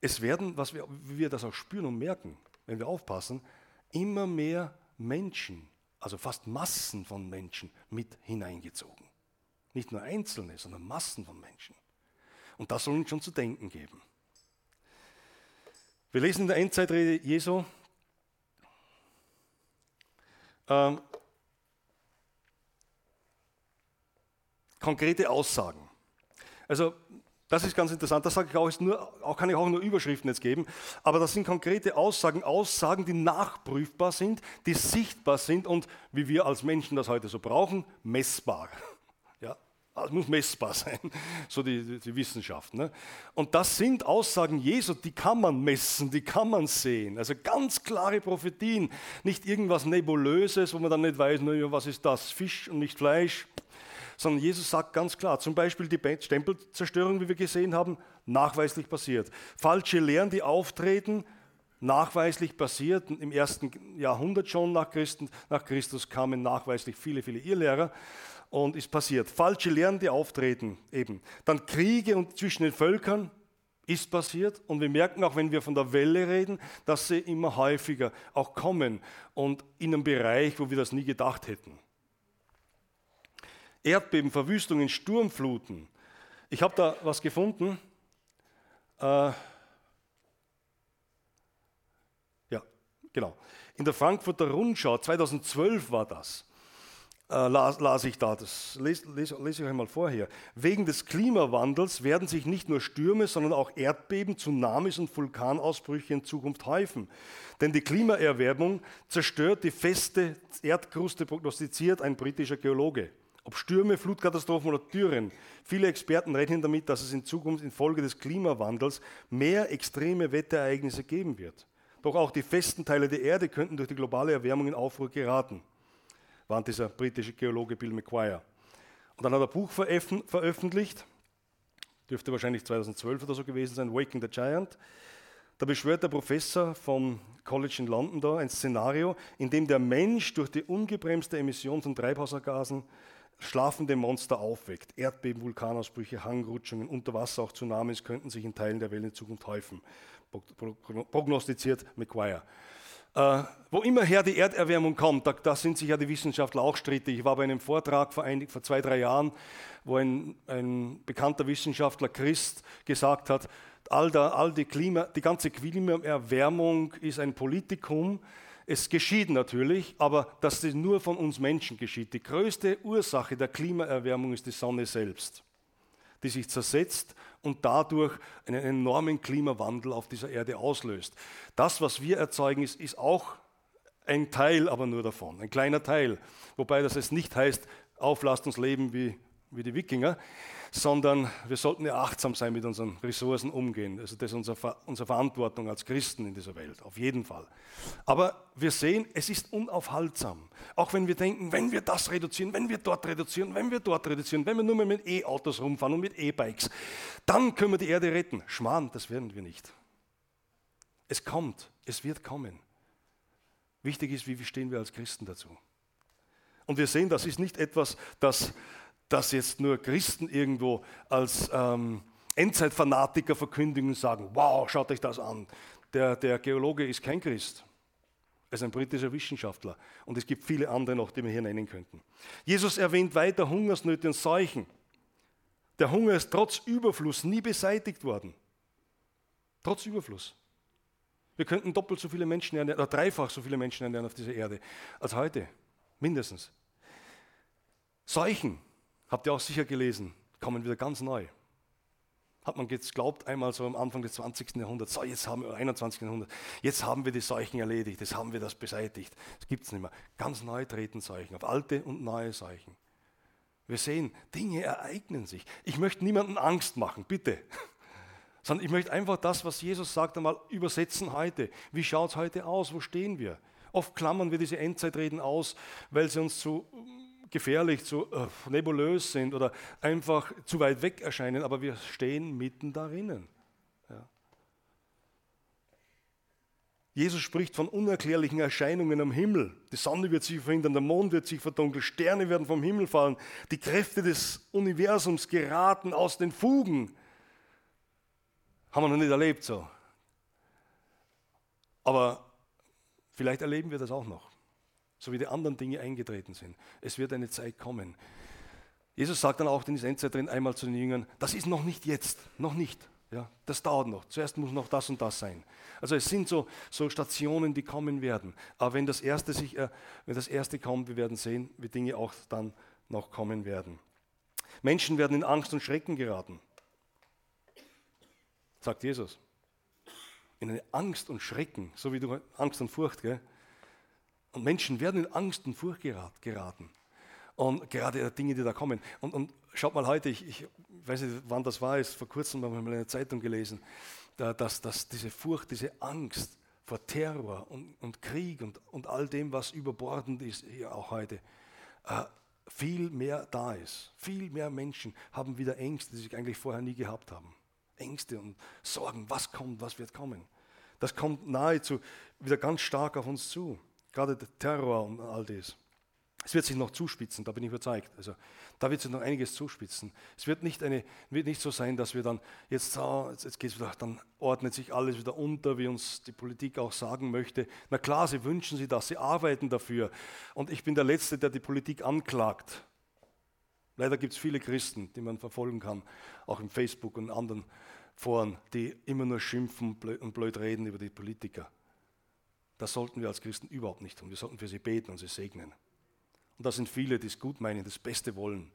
es werden, was wir, wie wir das auch spüren und merken, wenn wir aufpassen, immer mehr Menschen, also fast Massen von Menschen mit hineingezogen. Nicht nur Einzelne, sondern Massen von Menschen. Und das soll uns schon zu denken geben. Wir lesen in der Endzeitrede Jesu, ähm, konkrete Aussagen. Also das ist ganz interessant, das sage ich auch, ist nur, auch kann ich auch nur Überschriften jetzt geben, aber das sind konkrete Aussagen, Aussagen, die nachprüfbar sind, die sichtbar sind und wie wir als Menschen das heute so brauchen, messbar. Es muss messbar sein, so die, die, Wissenschaft. Ne? Und das sind Aussagen Jesu, die kann man messen, die kann man sehen. Also ganz klare Prophetien, nicht irgendwas Nebulöses, wo man dann nicht weiß, naja, was ist das, Fisch und nicht Fleisch. Sondern Jesus sagt ganz klar, zum Beispiel die Tempelzerstörung, wie wir gesehen haben, nachweislich passiert. Falsche Lehren, die auftreten, nachweislich passiert. Im ersten Jahrhundert schon nach Christus, nach Christus kamen nachweislich viele, viele Irrlehrer und ist passiert. Falsche Lehren, die auftreten eben. Dann Kriege und zwischen den Völkern ist passiert und wir merken auch, wenn wir von der Welle reden, dass sie immer häufiger auch kommen und in einem Bereich, wo wir das nie gedacht hätten. Erdbeben, Verwüstungen, Sturmfluten. Ich habe da was gefunden. Äh, ja, genau. In der Frankfurter Rundschau 2012 war das äh, las, las, ich da, das lese, lese, lese ich euch mal vorher. Wegen des Klimawandels werden sich nicht nur Stürme, sondern auch Erdbeben, Tsunamis und Vulkanausbrüche in Zukunft häufen. Denn die Klimaerwärmung zerstört die feste Erdkruste, prognostiziert ein britischer Geologe. Ob Stürme, Flutkatastrophen oder Dürren. Viele Experten rechnen damit, dass es in Zukunft infolge des Klimawandels mehr extreme Wetterereignisse geben wird. Doch auch die festen Teile der Erde könnten durch die globale Erwärmung in Aufruhr geraten warnt dieser britische Geologe Bill McQuire. Und dann hat er ein Buch veröffentlicht, dürfte wahrscheinlich 2012 oder so gewesen sein, Waking the Giant. Da beschwört der Professor vom College in London da ein Szenario, in dem der Mensch durch die ungebremste Emission von Treibhausgasen schlafende Monster aufweckt. Erdbeben, Vulkanausbrüche, Hangrutschungen, unter Wasser auch Tsunamis könnten sich in Teilen der Welt in Zukunft häufen, prognostiziert McQuire. Äh, wo immerher die Erderwärmung kommt, da, da, sind sich ja die Wissenschaftler auch strittig. Ich war bei einem Vortrag vor, ein, vor zwei, drei Jahren, wo ein, ein, bekannter Wissenschaftler, Christ, gesagt hat, all, da, all die, Klima, die ganze Klimaerwärmung ist ein Politikum. Es geschieht natürlich, aber dass das nur von uns Menschen geschieht. Die größte Ursache der Klimaerwärmung ist die Sonne selbst, die sich zersetzt und dadurch einen enormen Klimawandel auf dieser Erde auslöst. Das, was wir erzeugen, ist, ist auch ein Teil, aber nur davon, ein kleiner Teil. Wobei das jetzt nicht heißt, auf, lasst uns leben wie, wie die Wikinger, sondern wir sollten ja achtsam sein mit unseren Ressourcen umgehen. Also das ist unsere, unsere Verantwortung als Christen in dieser Welt, auf jeden Fall. Aber wir sehen, es ist unaufhaltsam. Auch wenn wir denken, wenn wir das reduzieren, wenn wir dort reduzieren, wenn wir dort reduzieren, wenn wir nur mehr mit E-Autos rumfahren und mit E-Bikes, dann können wir die Erde retten. Schmarrn, das werden wir nicht. Es kommt, es wird kommen. Wichtig ist, wie stehen wir als Christen dazu. Und wir sehen, das ist nicht etwas, das dass jetzt nur Christen irgendwo als ähm, Endzeitfanatiker verkündigen und sagen, wow, schaut euch das an. Der, der Geologe ist kein Christ. Er ist ein britischer Wissenschaftler. Und es gibt viele andere noch, die wir hier nennen könnten. Jesus erwähnt weiter Hungersnöte und Seuchen. Der Hunger ist trotz Überfluss nie beseitigt worden. Trotz Überfluss. Wir könnten doppelt so viele Menschen ernähren, oder dreifach so viele Menschen ernähren auf dieser Erde als heute. Mindestens. Seuchen, habt ihr auch sicher gelesen, kommen wieder ganz neu. Hat man geglaubt, einmal so am Anfang des 20. Jahrhunderts, so jetzt haben wir, 21. Jahrhundert, jetzt haben wir die Seuchen erledigt, jetzt haben wir das beseitigt. Das gibt es nicht mehr. Ganz neu treten Seuchen, auf alte und neue Seuchen. Wir sehen, Dinge ereignen sich. Ich möchte niemandem Angst machen, bitte. Sondern ich möchte einfach das, was Jesus sagt, einmal übersetzen heute. Wie schaut es heute aus? Wo stehen wir? Oft klammern wir diese Endzeitreden aus, weil sie uns zu gefährlich, zu äh, nebulös sind oder einfach zu weit weg erscheinen, aber wir stehen mitten darinnen. Ja. Jesus spricht von unerklärlichen Erscheinungen am Himmel. Die Sonne wird sich verhindern, der Mond wird sich verdunkeln, Sterne werden vom Himmel fallen, die Kräfte des Universums geraten aus den Fugen. Haben wir noch nicht erlebt so. Aber vielleicht erleben wir das auch noch so wie die anderen Dinge eingetreten sind. Es wird eine Zeit kommen. Jesus sagt dann auch in dieser Endzeit drin einmal zu den Jüngern, das ist noch nicht jetzt, noch nicht. Ja, das dauert noch. Zuerst muss noch das und das sein. Also es sind so, so Stationen, die kommen werden. Aber wenn das, erste sich, äh, wenn das erste kommt, wir werden sehen, wie Dinge auch dann noch kommen werden. Menschen werden in Angst und Schrecken geraten, sagt Jesus. In eine Angst und Schrecken, so wie du Angst und Furcht, gell? Und Menschen werden in Angst und Furcht geraten. Und gerade Dinge, die da kommen. Und, und schaut mal heute, ich, ich, weiß nicht, wann das war, ist vor kurzem haben wir mal eine Zeitung gelesen, dass, dass diese Furcht, diese Angst vor Terror und, und Krieg und, und all dem, was überbordend ist, hier auch heute, äh, viel mehr da ist. Viel mehr Menschen haben wieder Ängste, die sie eigentlich vorher nie gehabt haben. Ängste und Sorgen, was kommt, was wird kommen. Das kommt nahezu wieder ganz stark auf uns zu. Gerade der Terror und all das. Es wird sich noch zuspitzen, da bin ich überzeugt. Also, da wird sich noch einiges zuspitzen. Es wird nicht, eine, wird nicht so sein, dass wir dann jetzt, oh, jetzt, jetzt geht's wieder, dann ordnet sich alles wieder unter, wie uns die Politik auch sagen möchte. Na klar, sie wünschen sich das, sie arbeiten dafür. Und ich bin der Letzte, der die Politik anklagt. Leider gibt es viele Christen, die man verfolgen kann, auch im Facebook und anderen Foren, die immer nur schimpfen und blöd reden über die Politiker. Das sollten wir als Christen überhaupt nicht tun. Wir sollten für sie beten und sie segnen. Und da sind viele, die es gut meinen, das Beste wollen.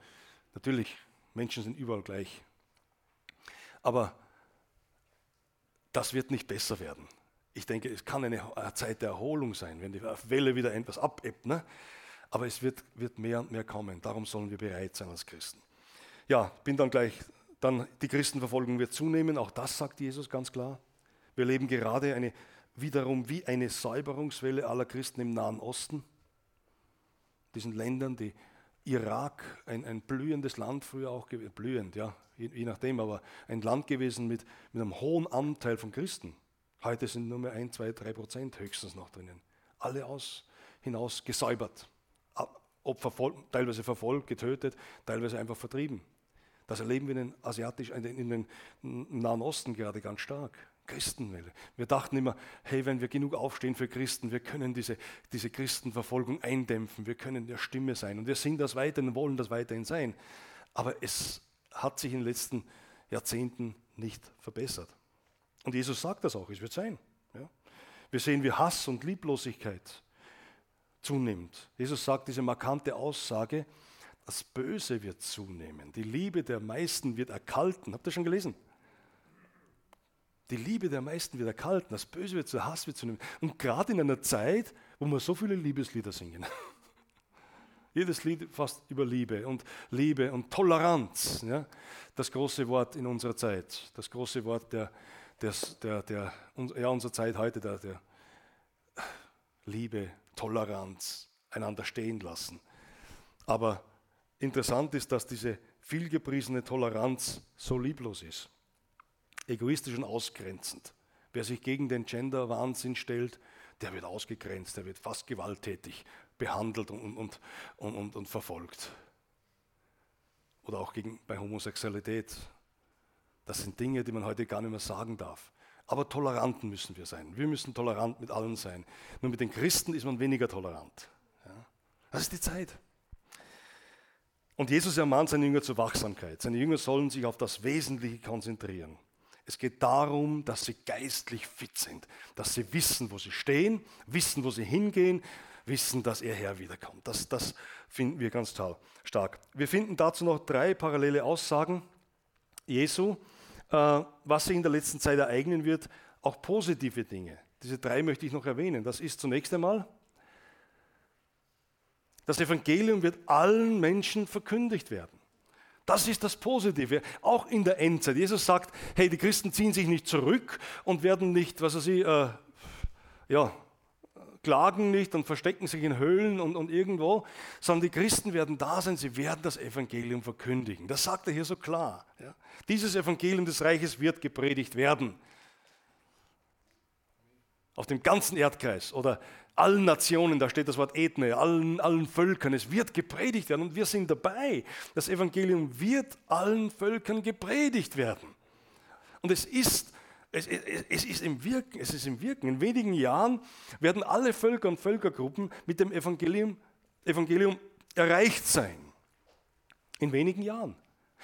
Natürlich, Menschen sind überall gleich. Aber das wird nicht besser werden. Ich denke, es kann eine Zeit der Erholung sein, wenn die Welle wieder etwas abebbt. Ne? Aber es wird, wird mehr und mehr kommen. Darum sollen wir bereit sein als Christen. Ja, bin dann gleich, dann die Christenverfolgung wird zunehmen. Auch das sagt Jesus ganz klar. Wir leben gerade eine wiederum wie eine Säuberungswelle aller Christen im Nahen Osten, diesen Ländern, die Irak, ein, ein blühendes Land früher auch, blühend, ja, je, je, nachdem, aber ein Land gewesen mit, mit einem hohen Anteil von Christen. Heute sind nur mehr ein, zwei, drei Prozent höchstens noch drinnen. Alle aus, hinaus gesäubert. Verfol teilweise verfolgt, getötet, teilweise einfach vertrieben. Das erleben wir in den, Asiatisch, in den Nahen Osten gerade ganz stark. Christenwelle. Wir dachten immer, hey, wenn wir genug aufstehen für Christen, wir können diese, diese Christenverfolgung eindämpfen, wir können der Stimme sein. Und wir sind das weiterhin und wollen das weiterhin sein. Aber es hat sich in den letzten Jahrzehnten nicht verbessert. Und Jesus sagt das auch, es wird sein. Ja? Wir sehen, wie Hass und Lieblosigkeit zunimmt. Jesus sagt diese markante Aussage, das Böse wird zunehmen, die Liebe der meisten wird erkalten. Habt ihr schon gelesen? Die Liebe der meisten wird erkalten, das Böse wird zu Hass wird zu nehmen. Und gerade in einer Zeit, wo wir so viele Liebeslieder singen. Jedes Lied fast über Liebe und Liebe und Toleranz. Ja? Das große Wort in unserer Zeit, das große Wort der, der, der, der ja, unserer Zeit heute, der, der Liebe, Toleranz, einander stehen lassen. Aber interessant ist, dass diese vielgepriesene Toleranz so lieblos ist egoistisch und ausgrenzend. Wer sich gegen den Gender-Wahnsinn stellt, der wird ausgegrenzt, der wird fast gewalttätig behandelt und, und, und, und, und verfolgt. Oder auch gegen, bei Homosexualität. Das sind Dinge, die man heute gar nicht mehr sagen darf. Aber toleranten müssen wir sein. Wir müssen tolerant mit allen sein. Nur mit den Christen ist man weniger tolerant. Ja? Das ist die Zeit. Und Jesus ermahnt seine Jünger zur Wachsamkeit. Seine Jünger sollen sich auf das Wesentliche konzentrieren. Es geht darum, dass sie geistlich fit sind, dass sie wissen, wo sie stehen, wissen, wo sie hingehen, wissen, dass ihr Herr wiederkommt. Das, das finden wir ganz stark. Wir finden dazu noch drei parallele Aussagen Jesu, äh, was sich in der letzten Zeit ereignen wird, auch positive Dinge. Diese drei möchte ich noch erwähnen. Das ist zunächst einmal, das Evangelium wird allen Menschen verkündigt werden. Das ist das Positive, auch in der Endzeit. Jesus sagt, hey, die Christen ziehen sich nicht zurück und werden nicht, was weiß ich, äh, ja, klagen nicht und verstecken sich in Höhlen und, und irgendwo, sondern die Christen werden da sein, sie werden das Evangelium verkündigen. Das sagt er hier so klar. Ja. Dieses Evangelium des Reiches wird gepredigt werden. Auf dem ganzen Erdkreis oder allen Nationen, da steht das Wort Ethne, allen, allen Völkern, es wird gepredigt werden und wir sind dabei. Das Evangelium wird allen Völkern gepredigt werden. Und es ist es, es, es, ist im Wirken, es ist im Wirken. In wenigen Jahren werden alle Völker und Völkergruppen mit dem Evangelium, Evangelium erreicht sein. In wenigen Jahren.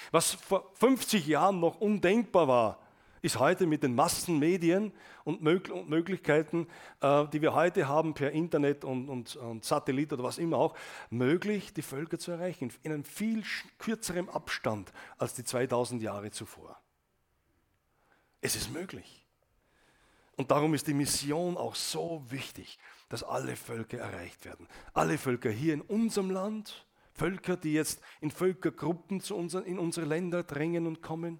Was vor 50 Jahren noch undenkbar war, ist heute mit den Massenmedien und Möglichkeiten, äh, die wir heute haben per Internet und, und, und, Satellit oder was immer auch, möglich, die Völker zu erreichen, in einem viel kürzeren Abstand als die 2000 Jahre zuvor. Es ist möglich. Und darum ist die Mission auch so wichtig, dass alle Völker erreicht werden. Alle Völker hier in unserem Land, Völker, die jetzt in Völkergruppen zu unseren, in unsere Länder drängen und kommen,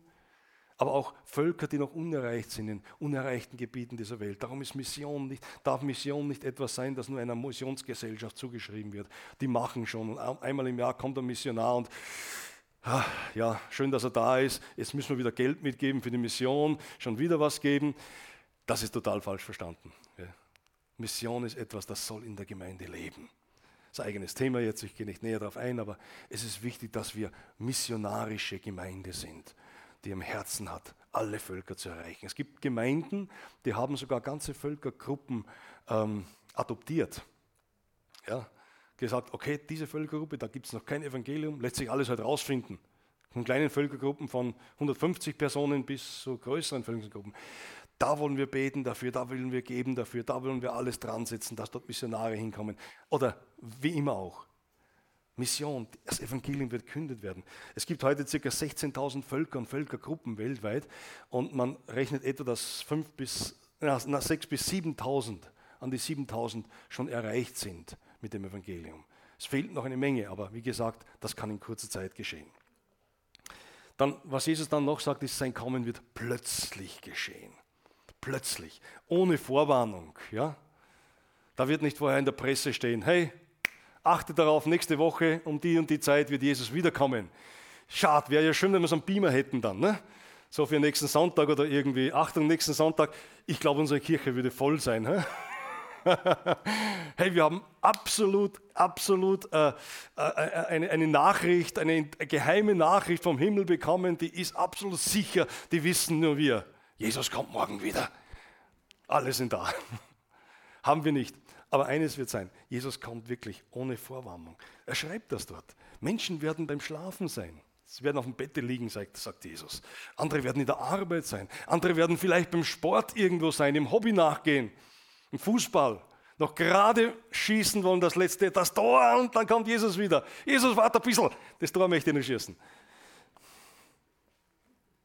aber auch Völker, die noch unerreicht sind in unerreichten Gebieten dieser Welt. Darum ist Mission nicht, darf Mission nicht etwas sein, das nur einer Missionsgesellschaft zugeschrieben wird. Die machen schon. Und einmal im Jahr kommt ein Missionar und Ah, ja, schön, dass er da ist, jetzt müssen wir wieder Geld mitgeben für die Mission, schon wieder was geben. Das ist total falsch verstanden. Mission ist etwas, das soll in der Gemeinde leben. Das eigenes Thema jetzt, ich gehe nicht näher darauf ein, aber es ist wichtig, dass wir missionarische Gemeinde sind, die im Herzen hat, alle Völker zu erreichen. Es gibt Gemeinden, die haben sogar ganze Völkergruppen ähm, adoptiert. Ja, gesagt, okay, diese Völkergruppe, da gibt es noch kein Evangelium, lässt sich alles halt rausfinden. Von kleinen Völkergruppen von 150 Personen bis zu größeren Völkergruppen. Da wollen wir beten dafür, da wollen wir geben dafür, da wollen wir alles dran setzen, dass dort Missionare hinkommen. Oder wie immer auch. Mission, das Evangelium wird kündet werden. Es gibt heute ca. 16.000 Völker und Völkergruppen weltweit und man rechnet etwa, dass 5 bis, na, 6 bis 7.000 an die 7.000 schon erreicht sind mit dem Evangelium. Es fehlt noch eine Menge, aber wie gesagt, das kann in kurzer Zeit geschehen. Dann, was Jesus dann noch sagt, ist, sein Kommen wird plötzlich geschehen. Plötzlich, ohne Vorwarnung. Ja? Da wird nicht vorher in der Presse stehen, hey, achte darauf, nächste Woche um die und die Zeit wird Jesus wiederkommen. Schade, wäre ja schön, wenn wir so einen Beamer hätten dann. Ne? So für nächsten Sonntag oder irgendwie, Achtung, nächsten Sonntag. Ich glaube, unsere Kirche würde voll sein. He? hey, wir haben absolut, absolut äh, äh, eine, eine, Nachricht, eine geheime Nachricht vom Himmel bekommen, die ist absolut sicher, die wissen nur wir. Jesus kommt morgen wieder. Alle sind da. haben wir nicht. Aber eines wird sein, Jesus kommt wirklich ohne Vorwarnung. Er schreibt das dort. Menschen werden beim Schlafen sein. Sie werden auf dem Bett liegen, sagt, sagt Jesus. Andere werden in der Arbeit sein. Andere werden vielleicht beim Sport irgendwo sein, im Hobby nachgehen im Fußball noch gerade schießen wollen, das letzte, das Tor, und dann kommt Jesus wieder. Jesus, warte ein bisschen, das Tor möchte ich nicht schießen.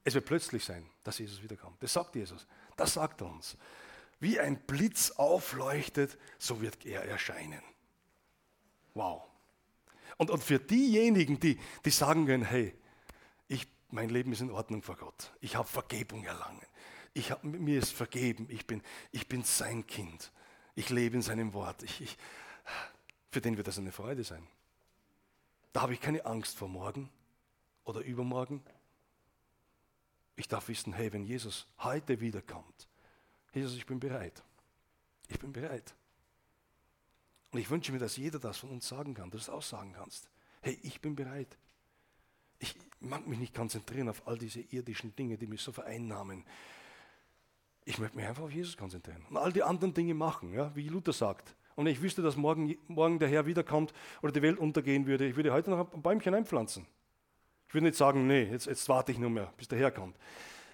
Es wird plötzlich sein, dass Jesus wiederkommt. Das sagt Jesus. Das sagt er uns. Wie ein Blitz aufleuchtet, so wird er erscheinen. Wow. Und, und für diejenigen, die, die sagen können, hey, ich, mein Leben ist in Ordnung vor Gott. Ich habe Vergebung erlangen. Ich hab, mir ist vergeben, ich bin, ich bin sein Kind. Ich lebe in seinem Wort. Ich, ich, für den wird das eine Freude sein. Da habe ich keine Angst vor morgen oder übermorgen. Ich darf wissen, hey, wenn Jesus heute wiederkommt, Jesus, ich bin bereit. Ich bin bereit. Und ich wünsche mir, dass jeder das von uns sagen kann, dass du es auch sagen kannst. Hey, ich bin bereit. Ich mag mich nicht konzentrieren auf all diese irdischen Dinge, die mich so vereinnahmen. Ich möchte mich einfach auf Jesus konzentrieren und all die anderen Dinge machen, ja, wie Luther sagt. Und Und ich wüsste, dass morgen, morgen der Herr wiederkommt oder die Welt untergehen würde, ich würde heute noch ein Bäumchen einpflanzen. Ich würde nicht sagen, nee, jetzt, jetzt warte ich nur mehr, bis der Herr kommt.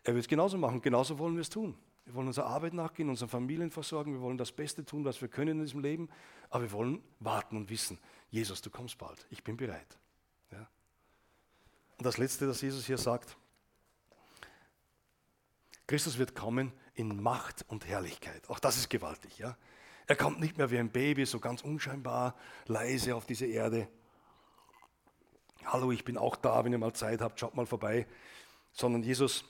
Er wird es genauso machen, genauso wollen wir es tun. Wir wollen unserer Arbeit nachgehen, unsere Familien versorgen, wir wollen das Beste tun, was wir können in diesem Leben, aber wir wollen warten und wissen, Jesus, du kommst bald, ich bin bereit. Ja? Und das Letzte, das Jesus hier sagt, Christus wird kommen in Macht und Herrlichkeit. Auch das ist gewaltig. Ja? Er kommt nicht mehr wie ein Baby, so ganz unscheinbar, leise auf diese Erde. Hallo, ich bin auch da, wenn ihr mal Zeit habt, schaut mal vorbei. Sondern Jesus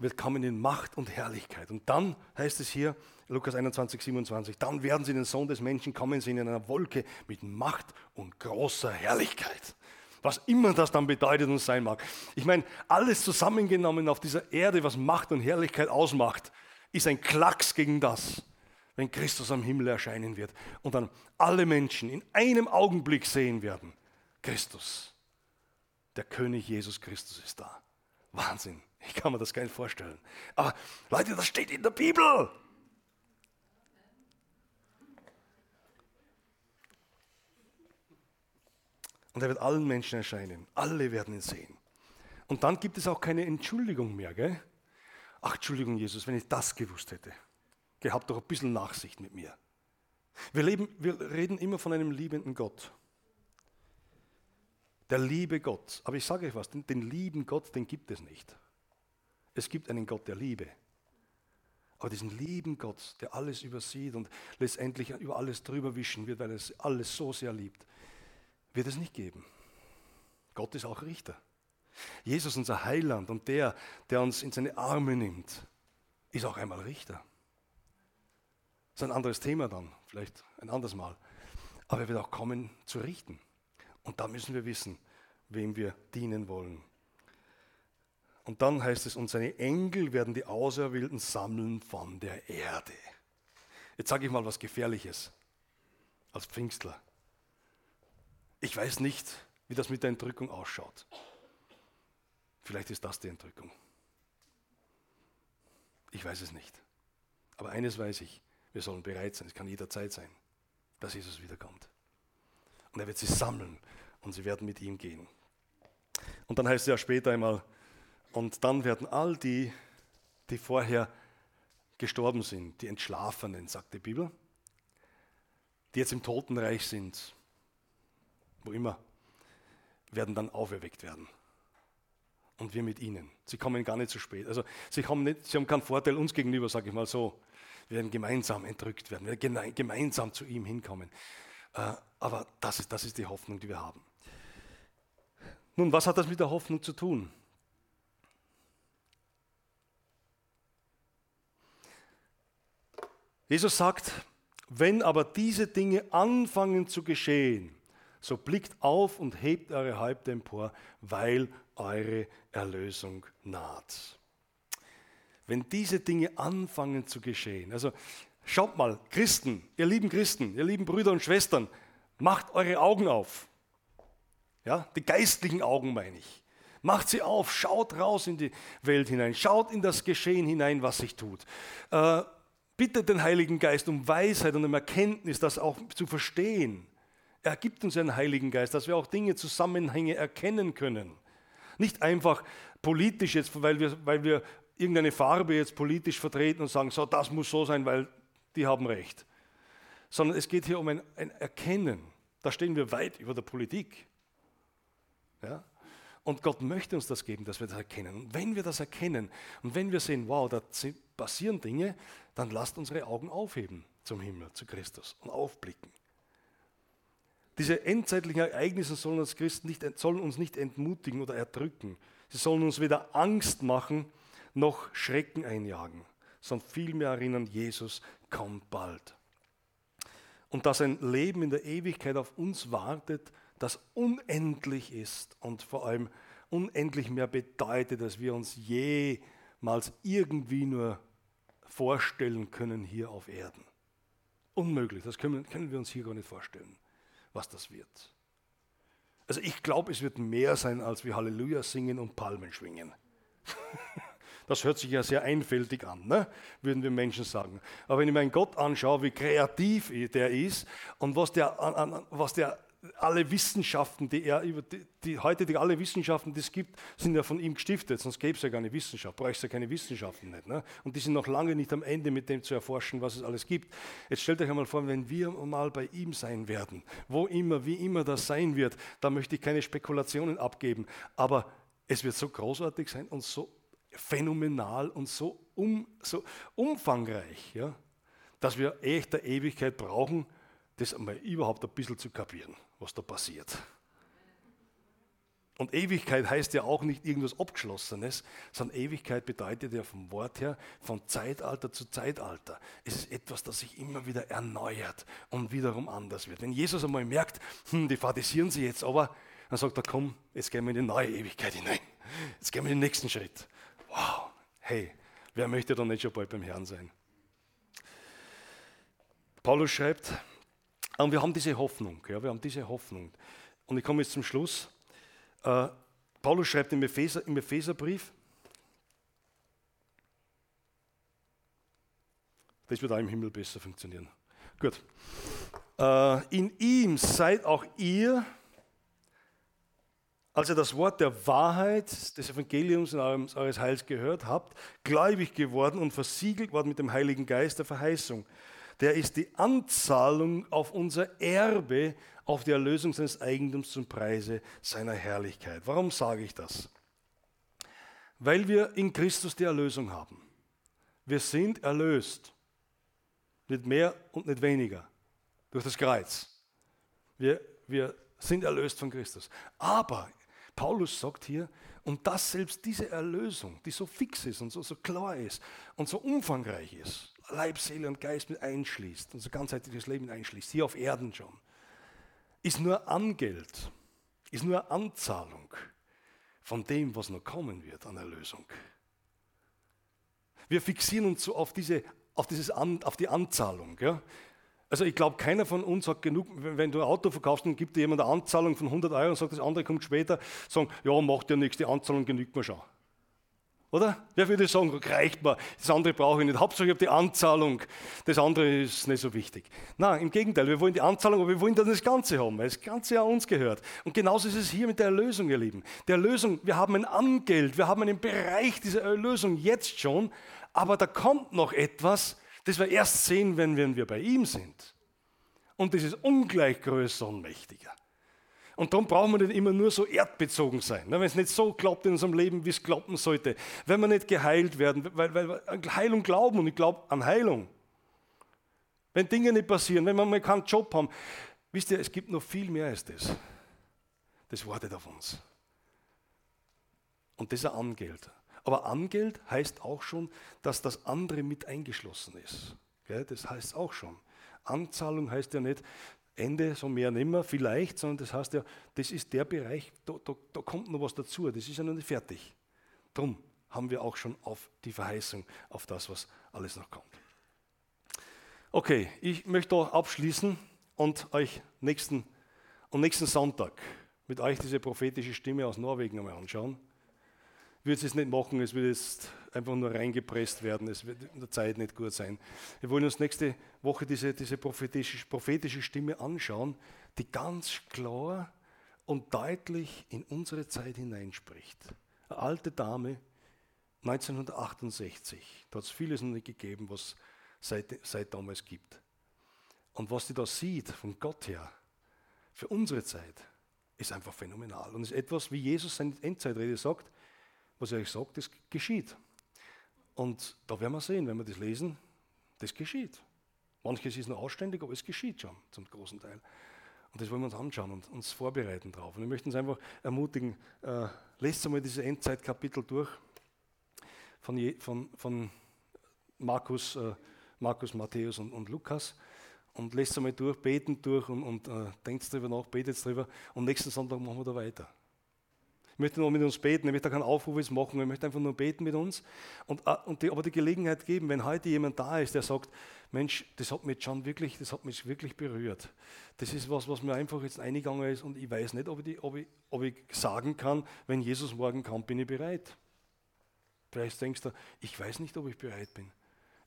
wird kommen in Macht und Herrlichkeit. Und dann heißt es hier, Lukas 21, 27, dann werden sie den Sohn des Menschen kommen sehen in einer Wolke mit Macht und großer Herrlichkeit. Was immer das dann bedeutet und sein mag. Ich meine, alles zusammengenommen auf dieser Erde, was Macht und Herrlichkeit ausmacht, ist ein Klacks gegen das, wenn Christus am Himmel erscheinen wird und dann alle Menschen in einem Augenblick sehen werden, Christus, der König Jesus Christus ist da. Wahnsinn. Ich kann mir das gar nicht vorstellen. Aber Leute, das steht in der Bibel. Und er wird allen Menschen erscheinen. Alle werden ihn sehen. Und dann gibt es auch keine Entschuldigung mehr. Gell? Ach, Entschuldigung, Jesus, wenn ich das gewusst hätte. Gehabt doch ein bisschen Nachsicht mit mir. Wir, leben, wir reden immer von einem liebenden Gott. Der liebe Gott. Aber ich sage euch was, den, den lieben Gott, den gibt es nicht. Es gibt einen Gott der Liebe. Aber diesen lieben Gott, der alles übersieht und letztendlich über alles drüber wischen wird, weil er alles so sehr liebt, wird es nicht geben. Gott ist auch Richter. Jesus, unser Heiland und der, der uns in seine Arme nimmt, ist auch einmal Richter. Das ist ein anderes Thema dann, vielleicht ein anderes Mal. Aber er wird auch kommen zu richten. Und da müssen wir wissen, wem wir dienen wollen. Und dann heißt es, und seine Engel werden die Auserwählten sammeln von der Erde. Jetzt sage ich mal was Gefährliches als Pfingstler. Ich weiß nicht, wie das mit der Entrückung ausschaut. Vielleicht ist das die Entrückung. Ich weiß es nicht. Aber eines weiß ich, wir sollen bereit sein, es kann jederzeit sein, dass Jesus wiederkommt. Und er wird sie sammeln und sie werden mit ihm gehen. Und dann heißt es ja später einmal, und dann werden all die, die vorher gestorben sind, die Entschlafenen, sagt die Bibel, die jetzt im Totenreich sind, wo immer, werden dann auferweckt werden. Und wir mit ihnen. Sie kommen gar nicht zu spät. Also sie, haben nicht, sie haben keinen Vorteil uns gegenüber, sage ich mal so. Wir werden gemeinsam entrückt werden, wir werden gemeinsam zu ihm hinkommen. Äh, aber das ist, das ist die Hoffnung, die wir haben. Nun, was hat das mit der Hoffnung zu tun? Jesus sagt, wenn aber diese Dinge anfangen zu geschehen, so blickt auf und hebt eure Häupter empor, weil eure Erlösung naht. Wenn diese Dinge anfangen zu geschehen, also schaut mal, Christen, ihr lieben Christen, ihr lieben Brüder und Schwestern, macht eure Augen auf. Ja, die geistlichen Augen meine ich. Macht sie auf, schaut raus in die Welt hinein, schaut in das Geschehen hinein, was sich tut. Äh, bittet den Heiligen Geist um Weisheit und um Erkenntnis, das auch zu verstehen. Er gibt uns einen Heiligen Geist, dass wir auch Dinge, Zusammenhänge erkennen können. Nicht einfach politisch jetzt, weil wir, weil wir irgendeine Farbe jetzt politisch vertreten und sagen, so, das muss so sein, weil die haben recht. Sondern es geht hier um ein, ein Erkennen. Da stehen wir weit über der Politik. Ja? Und Gott möchte uns das geben, dass wir das erkennen. Und wenn wir das erkennen und wenn wir sehen, wow, da passieren Dinge, dann lasst unsere Augen aufheben zum Himmel, zu Christus und aufblicken. Diese endzeitlichen Ereignisse sollen uns Christen nicht, sollen uns nicht entmutigen oder erdrücken. Sie sollen uns weder Angst machen noch Schrecken einjagen, sondern vielmehr erinnern, Jesus kommt bald. Und dass ein Leben in der Ewigkeit auf uns wartet, das unendlich ist und vor allem unendlich mehr bedeutet, als wir uns jemals irgendwie nur vorstellen können hier auf Erden. Unmöglich, das können, können wir uns hier gar nicht vorstellen, was das wird. Also ich glaube, es wird mehr sein, als wir Halleluja singen und Palmen schwingen. Das hört sich ja sehr einfältig an, ne? würden wir Menschen sagen. Aber wenn ich meinen Gott anschaue, wie kreativ der ist und was der, was der alle Wissenschaften, die er über die, die, heute alle Wissenschaften, die es gibt, sind ja von ihm gestiftet, sonst gäbe es ja keine Wissenschaft, bräuchte es ja keine Wissenschaften nicht. Ne? Und die sind noch lange nicht am Ende mit dem zu erforschen, was es alles gibt. Jetzt stellt euch einmal vor, wenn wir mal bei ihm sein werden, wo immer, wie immer das sein wird, da möchte ich keine Spekulationen abgeben, aber es wird so großartig sein und so phänomenal und so, um, so umfangreich, ja, dass wir echt der Ewigkeit brauchen, das einmal überhaupt ein bisschen zu kapieren was da passiert. Und Ewigkeit heißt ja auch nicht irgendwas Abgeschlossenes, sondern Ewigkeit bedeutet ja vom Wort her von Zeitalter zu Zeitalter. Es ist etwas, das sich immer wieder erneuert und wiederum anders wird. Wenn Jesus einmal merkt, hm, die fadisieren sie jetzt, aber dann sagt er, komm, jetzt gehen wir in die neue Ewigkeit hinein. Jetzt gehen wir in den nächsten Schritt. Wow, hey, wer möchte da nicht schon bald beim Herrn sein? Paulus schreibt, und wir haben diese Hoffnung, ja, wir haben diese Hoffnung. Und ich komme jetzt zum Schluss. Äh, Paulus schreibt im, Epheser, im Epheserbrief, das wird auch im Himmel besser funktionieren. Gut. Äh, in ihm seid auch ihr, als ihr das Wort der Wahrheit des Evangeliums und eures Heils gehört habt, gläubig geworden und versiegelt worden mit dem Heiligen Geist der Verheißung der ist die Anzahlung auf unser Erbe, auf die Erlösung seines Eigentums zum Preise seiner Herrlichkeit. Warum sage ich das? Weil wir in Christus die Erlösung haben. Wir sind erlöst. Nicht mehr und nicht weniger. Durch das Kreuz. Wir, wir sind erlöst von Christus. Aber Paulus sagt hier, und dass selbst diese Erlösung, die so fix ist und so, so klar ist und so umfangreich ist, Leib, Seele und Geist mit einschließt, unser ganzheitliches Leben einschließt, hier auf Erden schon, ist nur Angeld, ist nur Anzahlung von dem, was noch kommen wird an Erlösung. Wir fixieren uns so auf, diese, auf, dieses an, auf die Anzahlung. Ja? Also ich glaube, keiner von uns hat genug, wenn du ein Auto verkaufst und gibt dir jemand eine Anzahlung von 100 Euro und sagt, das andere kommt später, sagen, ja, macht ja nichts, die Anzahlung genügt mir schon. Oder? Wer würde sagen, reicht mir, das andere brauche ich nicht. Hauptsache ich habe die Anzahlung, das andere ist nicht so wichtig. Nein, im Gegenteil, wir wollen die Anzahlung, aber wir wollen dann das Ganze haben, weil das Ganze ja uns gehört. Und genauso ist es hier mit der Erlösung, ihr Lieben. Die Erlösung, wir haben ein Angeld, wir haben einen Bereich dieser Erlösung jetzt schon, aber da kommt noch etwas, das wir erst sehen, wenn wir bei ihm sind. Und das ist ungleich größer und mächtiger. Und darum brauchen wir nicht immer nur so erdbezogen sein. Ne? Wenn es nicht so klappt in unserem Leben, wie es klappen sollte. Wenn wir nicht geheilt werden, weil, weil Heilung glauben und ich glaube an Heilung. Wenn Dinge nicht passieren, wenn wir mal keinen Job haben. Wisst ihr, es gibt noch viel mehr als das. Das wartet auf uns. Und das ist ein Angeld. Aber Angeld heißt auch schon, dass das andere mit eingeschlossen ist. Das heißt auch schon. Anzahlung heißt ja nicht, Ende, so mehr nicht mehr, vielleicht, sondern das heißt ja, das ist der Bereich, da, da, da kommt noch was dazu, das ist ja noch nicht fertig. Darum haben wir auch schon auf die Verheißung, auf das, was alles noch kommt. Okay, ich möchte abschließen und euch nächsten, und nächsten Sonntag mit euch diese prophetische Stimme aus Norwegen einmal anschauen würde es nicht machen, es würde jetzt einfach nur reingepresst werden, es wird in der Zeit nicht gut sein. Wir wollen uns nächste Woche diese, diese prophetische, prophetische Stimme anschauen, die ganz klar und deutlich in unsere Zeit hineinspricht. Eine alte Dame, 1968, da hat es vieles noch nicht gegeben, was seit, seit damals gibt. Und was sie da sieht, von Gott her, für unsere Zeit, ist einfach phänomenal. Und ist etwas, wie Jesus seine Endzeitrede sagt, was er euch sagt, das geschieht. Und da werden wir sehen, wenn wir das lesen, das geschieht. Manches ist noch ausständig, aber es geschieht schon zum großen Teil. Und das wollen wir uns anschauen und uns vorbereiten drauf. Und ich möchte uns einfach ermutigen, äh, lest einmal diese Endzeitkapitel durch von, je, von, von Markus, äh, Markus, Matthäus und, und, Lukas und lest einmal durch, beten durch und, und äh, denkt darüber nach, betet darüber und nächsten Sonntag machen wir da weiter möchte nur mit uns beten, ich möchte keinen Aufruf machen, ich möchte einfach nur beten mit uns und, äh, und die, aber die Gelegenheit geben, wenn heute jemand da ist, der sagt, Mensch, das hat mich schon wirklich, das hat mich wirklich berührt. Das ist was, was mir einfach jetzt eingegangen ist und ich weiß nicht, ob ich, ob ich, ob ich sagen kann, wenn Jesus morgen kommt, bin ich bereit. Vielleicht denkst du, ich weiß nicht, ob ich bereit bin.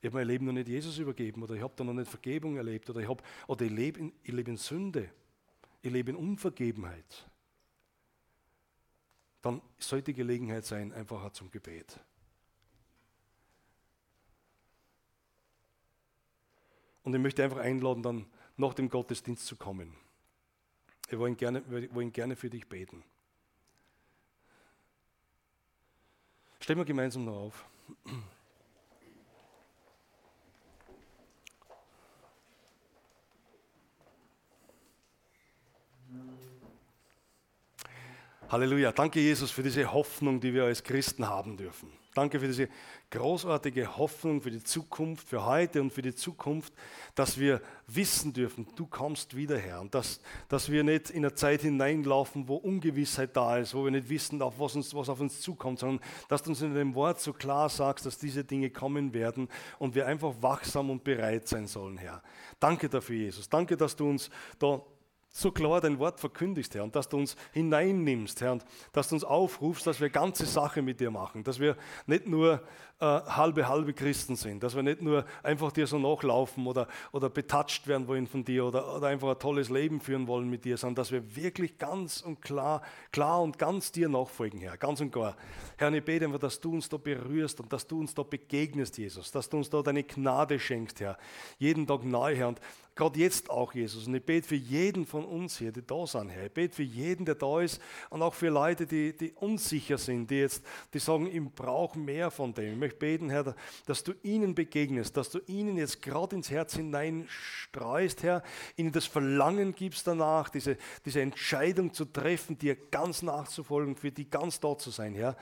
Ich habe mein Leben noch nicht Jesus übergeben oder ich habe da noch nicht Vergebung erlebt oder ich, ich lebe in, ich lebe in Sünde. Ich lebe in Unvergebenheit. Dann sollte die Gelegenheit sein, einfach zum Gebet. Und ich möchte einfach einladen, dann nach dem Gottesdienst zu kommen. Wir wollen gerne, wir wollen gerne für dich beten. Stellen wir gemeinsam noch auf. Halleluja. Danke, Jesus, für diese Hoffnung, die wir als Christen haben dürfen. Danke für diese großartige Hoffnung für die Zukunft, für heute und für die Zukunft, dass wir wissen dürfen, du kommst wieder her. Und dass, dass wir nicht in eine Zeit hineinlaufen, wo Ungewissheit da ist, wo wir nicht wissen, auf was, uns, was auf uns zukommt, sondern dass du uns in dem Wort so klar sagst, dass diese Dinge kommen werden und wir einfach wachsam und bereit sein sollen, Herr. Danke dafür, Jesus. Danke, dass du uns da so klar dein Wort verkündigst, Herr, und dass du uns hineinnimmst, Herr, und dass du uns aufrufst, dass wir ganze Sache mit dir machen, dass wir nicht nur äh, halbe, halbe Christen sind, dass wir nicht nur einfach dir so nachlaufen oder, oder betatscht werden wollen von dir oder, oder einfach ein tolles Leben führen wollen mit dir, sondern dass wir wirklich ganz und klar, klar und ganz dir nachfolgen, Herr, ganz und gar. Herr, ich bete einfach, dass du uns da berührst und dass du uns da begegnest, Jesus, dass du uns da deine Gnade schenkst, Herr, jeden Tag neu, Herr, und Gerade jetzt auch, Jesus. Und ich bete für jeden von uns hier, die da sind, Herr. Ich bete für jeden, der da ist und auch für Leute, die, die unsicher sind, die jetzt, die sagen, ich brauche mehr von dem. Ich möchte beten, Herr, dass du ihnen begegnest, dass du ihnen jetzt gerade ins Herz hineinstreust, Herr, ihnen das Verlangen gibst danach, diese, diese Entscheidung zu treffen, dir ganz nachzufolgen, für die ganz da zu sein, Herr.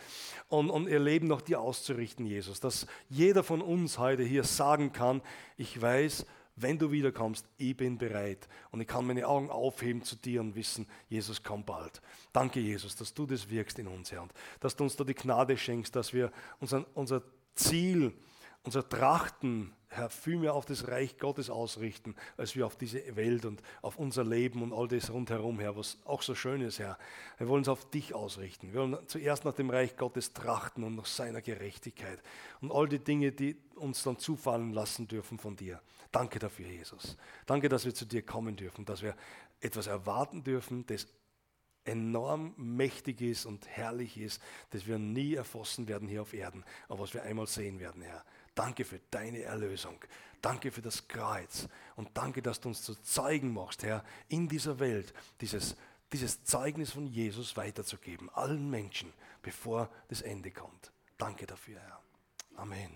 Und, und ihr Leben nach dir auszurichten, Jesus. Dass jeder von uns heute hier sagen kann, ich weiß, wenn du wiederkommst, ich bin bereit und ich kann meine Augen aufheben zu dir und wissen, Jesus kommt bald. Danke, Jesus, dass du das wirkst in uns, Herr, und dass du uns da die Gnade schenkst, dass wir unser, unser Ziel, unser Trachten, Herr, viel mehr auf das Reich Gottes ausrichten, als wir auf diese Welt und auf unser Leben und all das rundherum, Herr, was auch so schön ist, Herr. Wir wollen es auf dich ausrichten. Wir wollen zuerst nach dem Reich Gottes trachten und nach seiner Gerechtigkeit und all die Dinge, die uns dann zufallen lassen dürfen von dir. Danke dafür, Jesus. Danke, dass wir zu dir kommen dürfen, dass wir etwas erwarten dürfen, das enorm mächtig ist und herrlich ist, das wir nie erfassen werden hier auf Erden, aber was wir einmal sehen werden, Herr. Danke für deine Erlösung. Danke für das Kreuz. Und danke, dass du uns zu Zeugen machst, Herr, in dieser Welt, dieses, dieses Zeugnis von Jesus weiterzugeben, allen Menschen, bevor das Ende kommt. Danke dafür, Herr. Amen.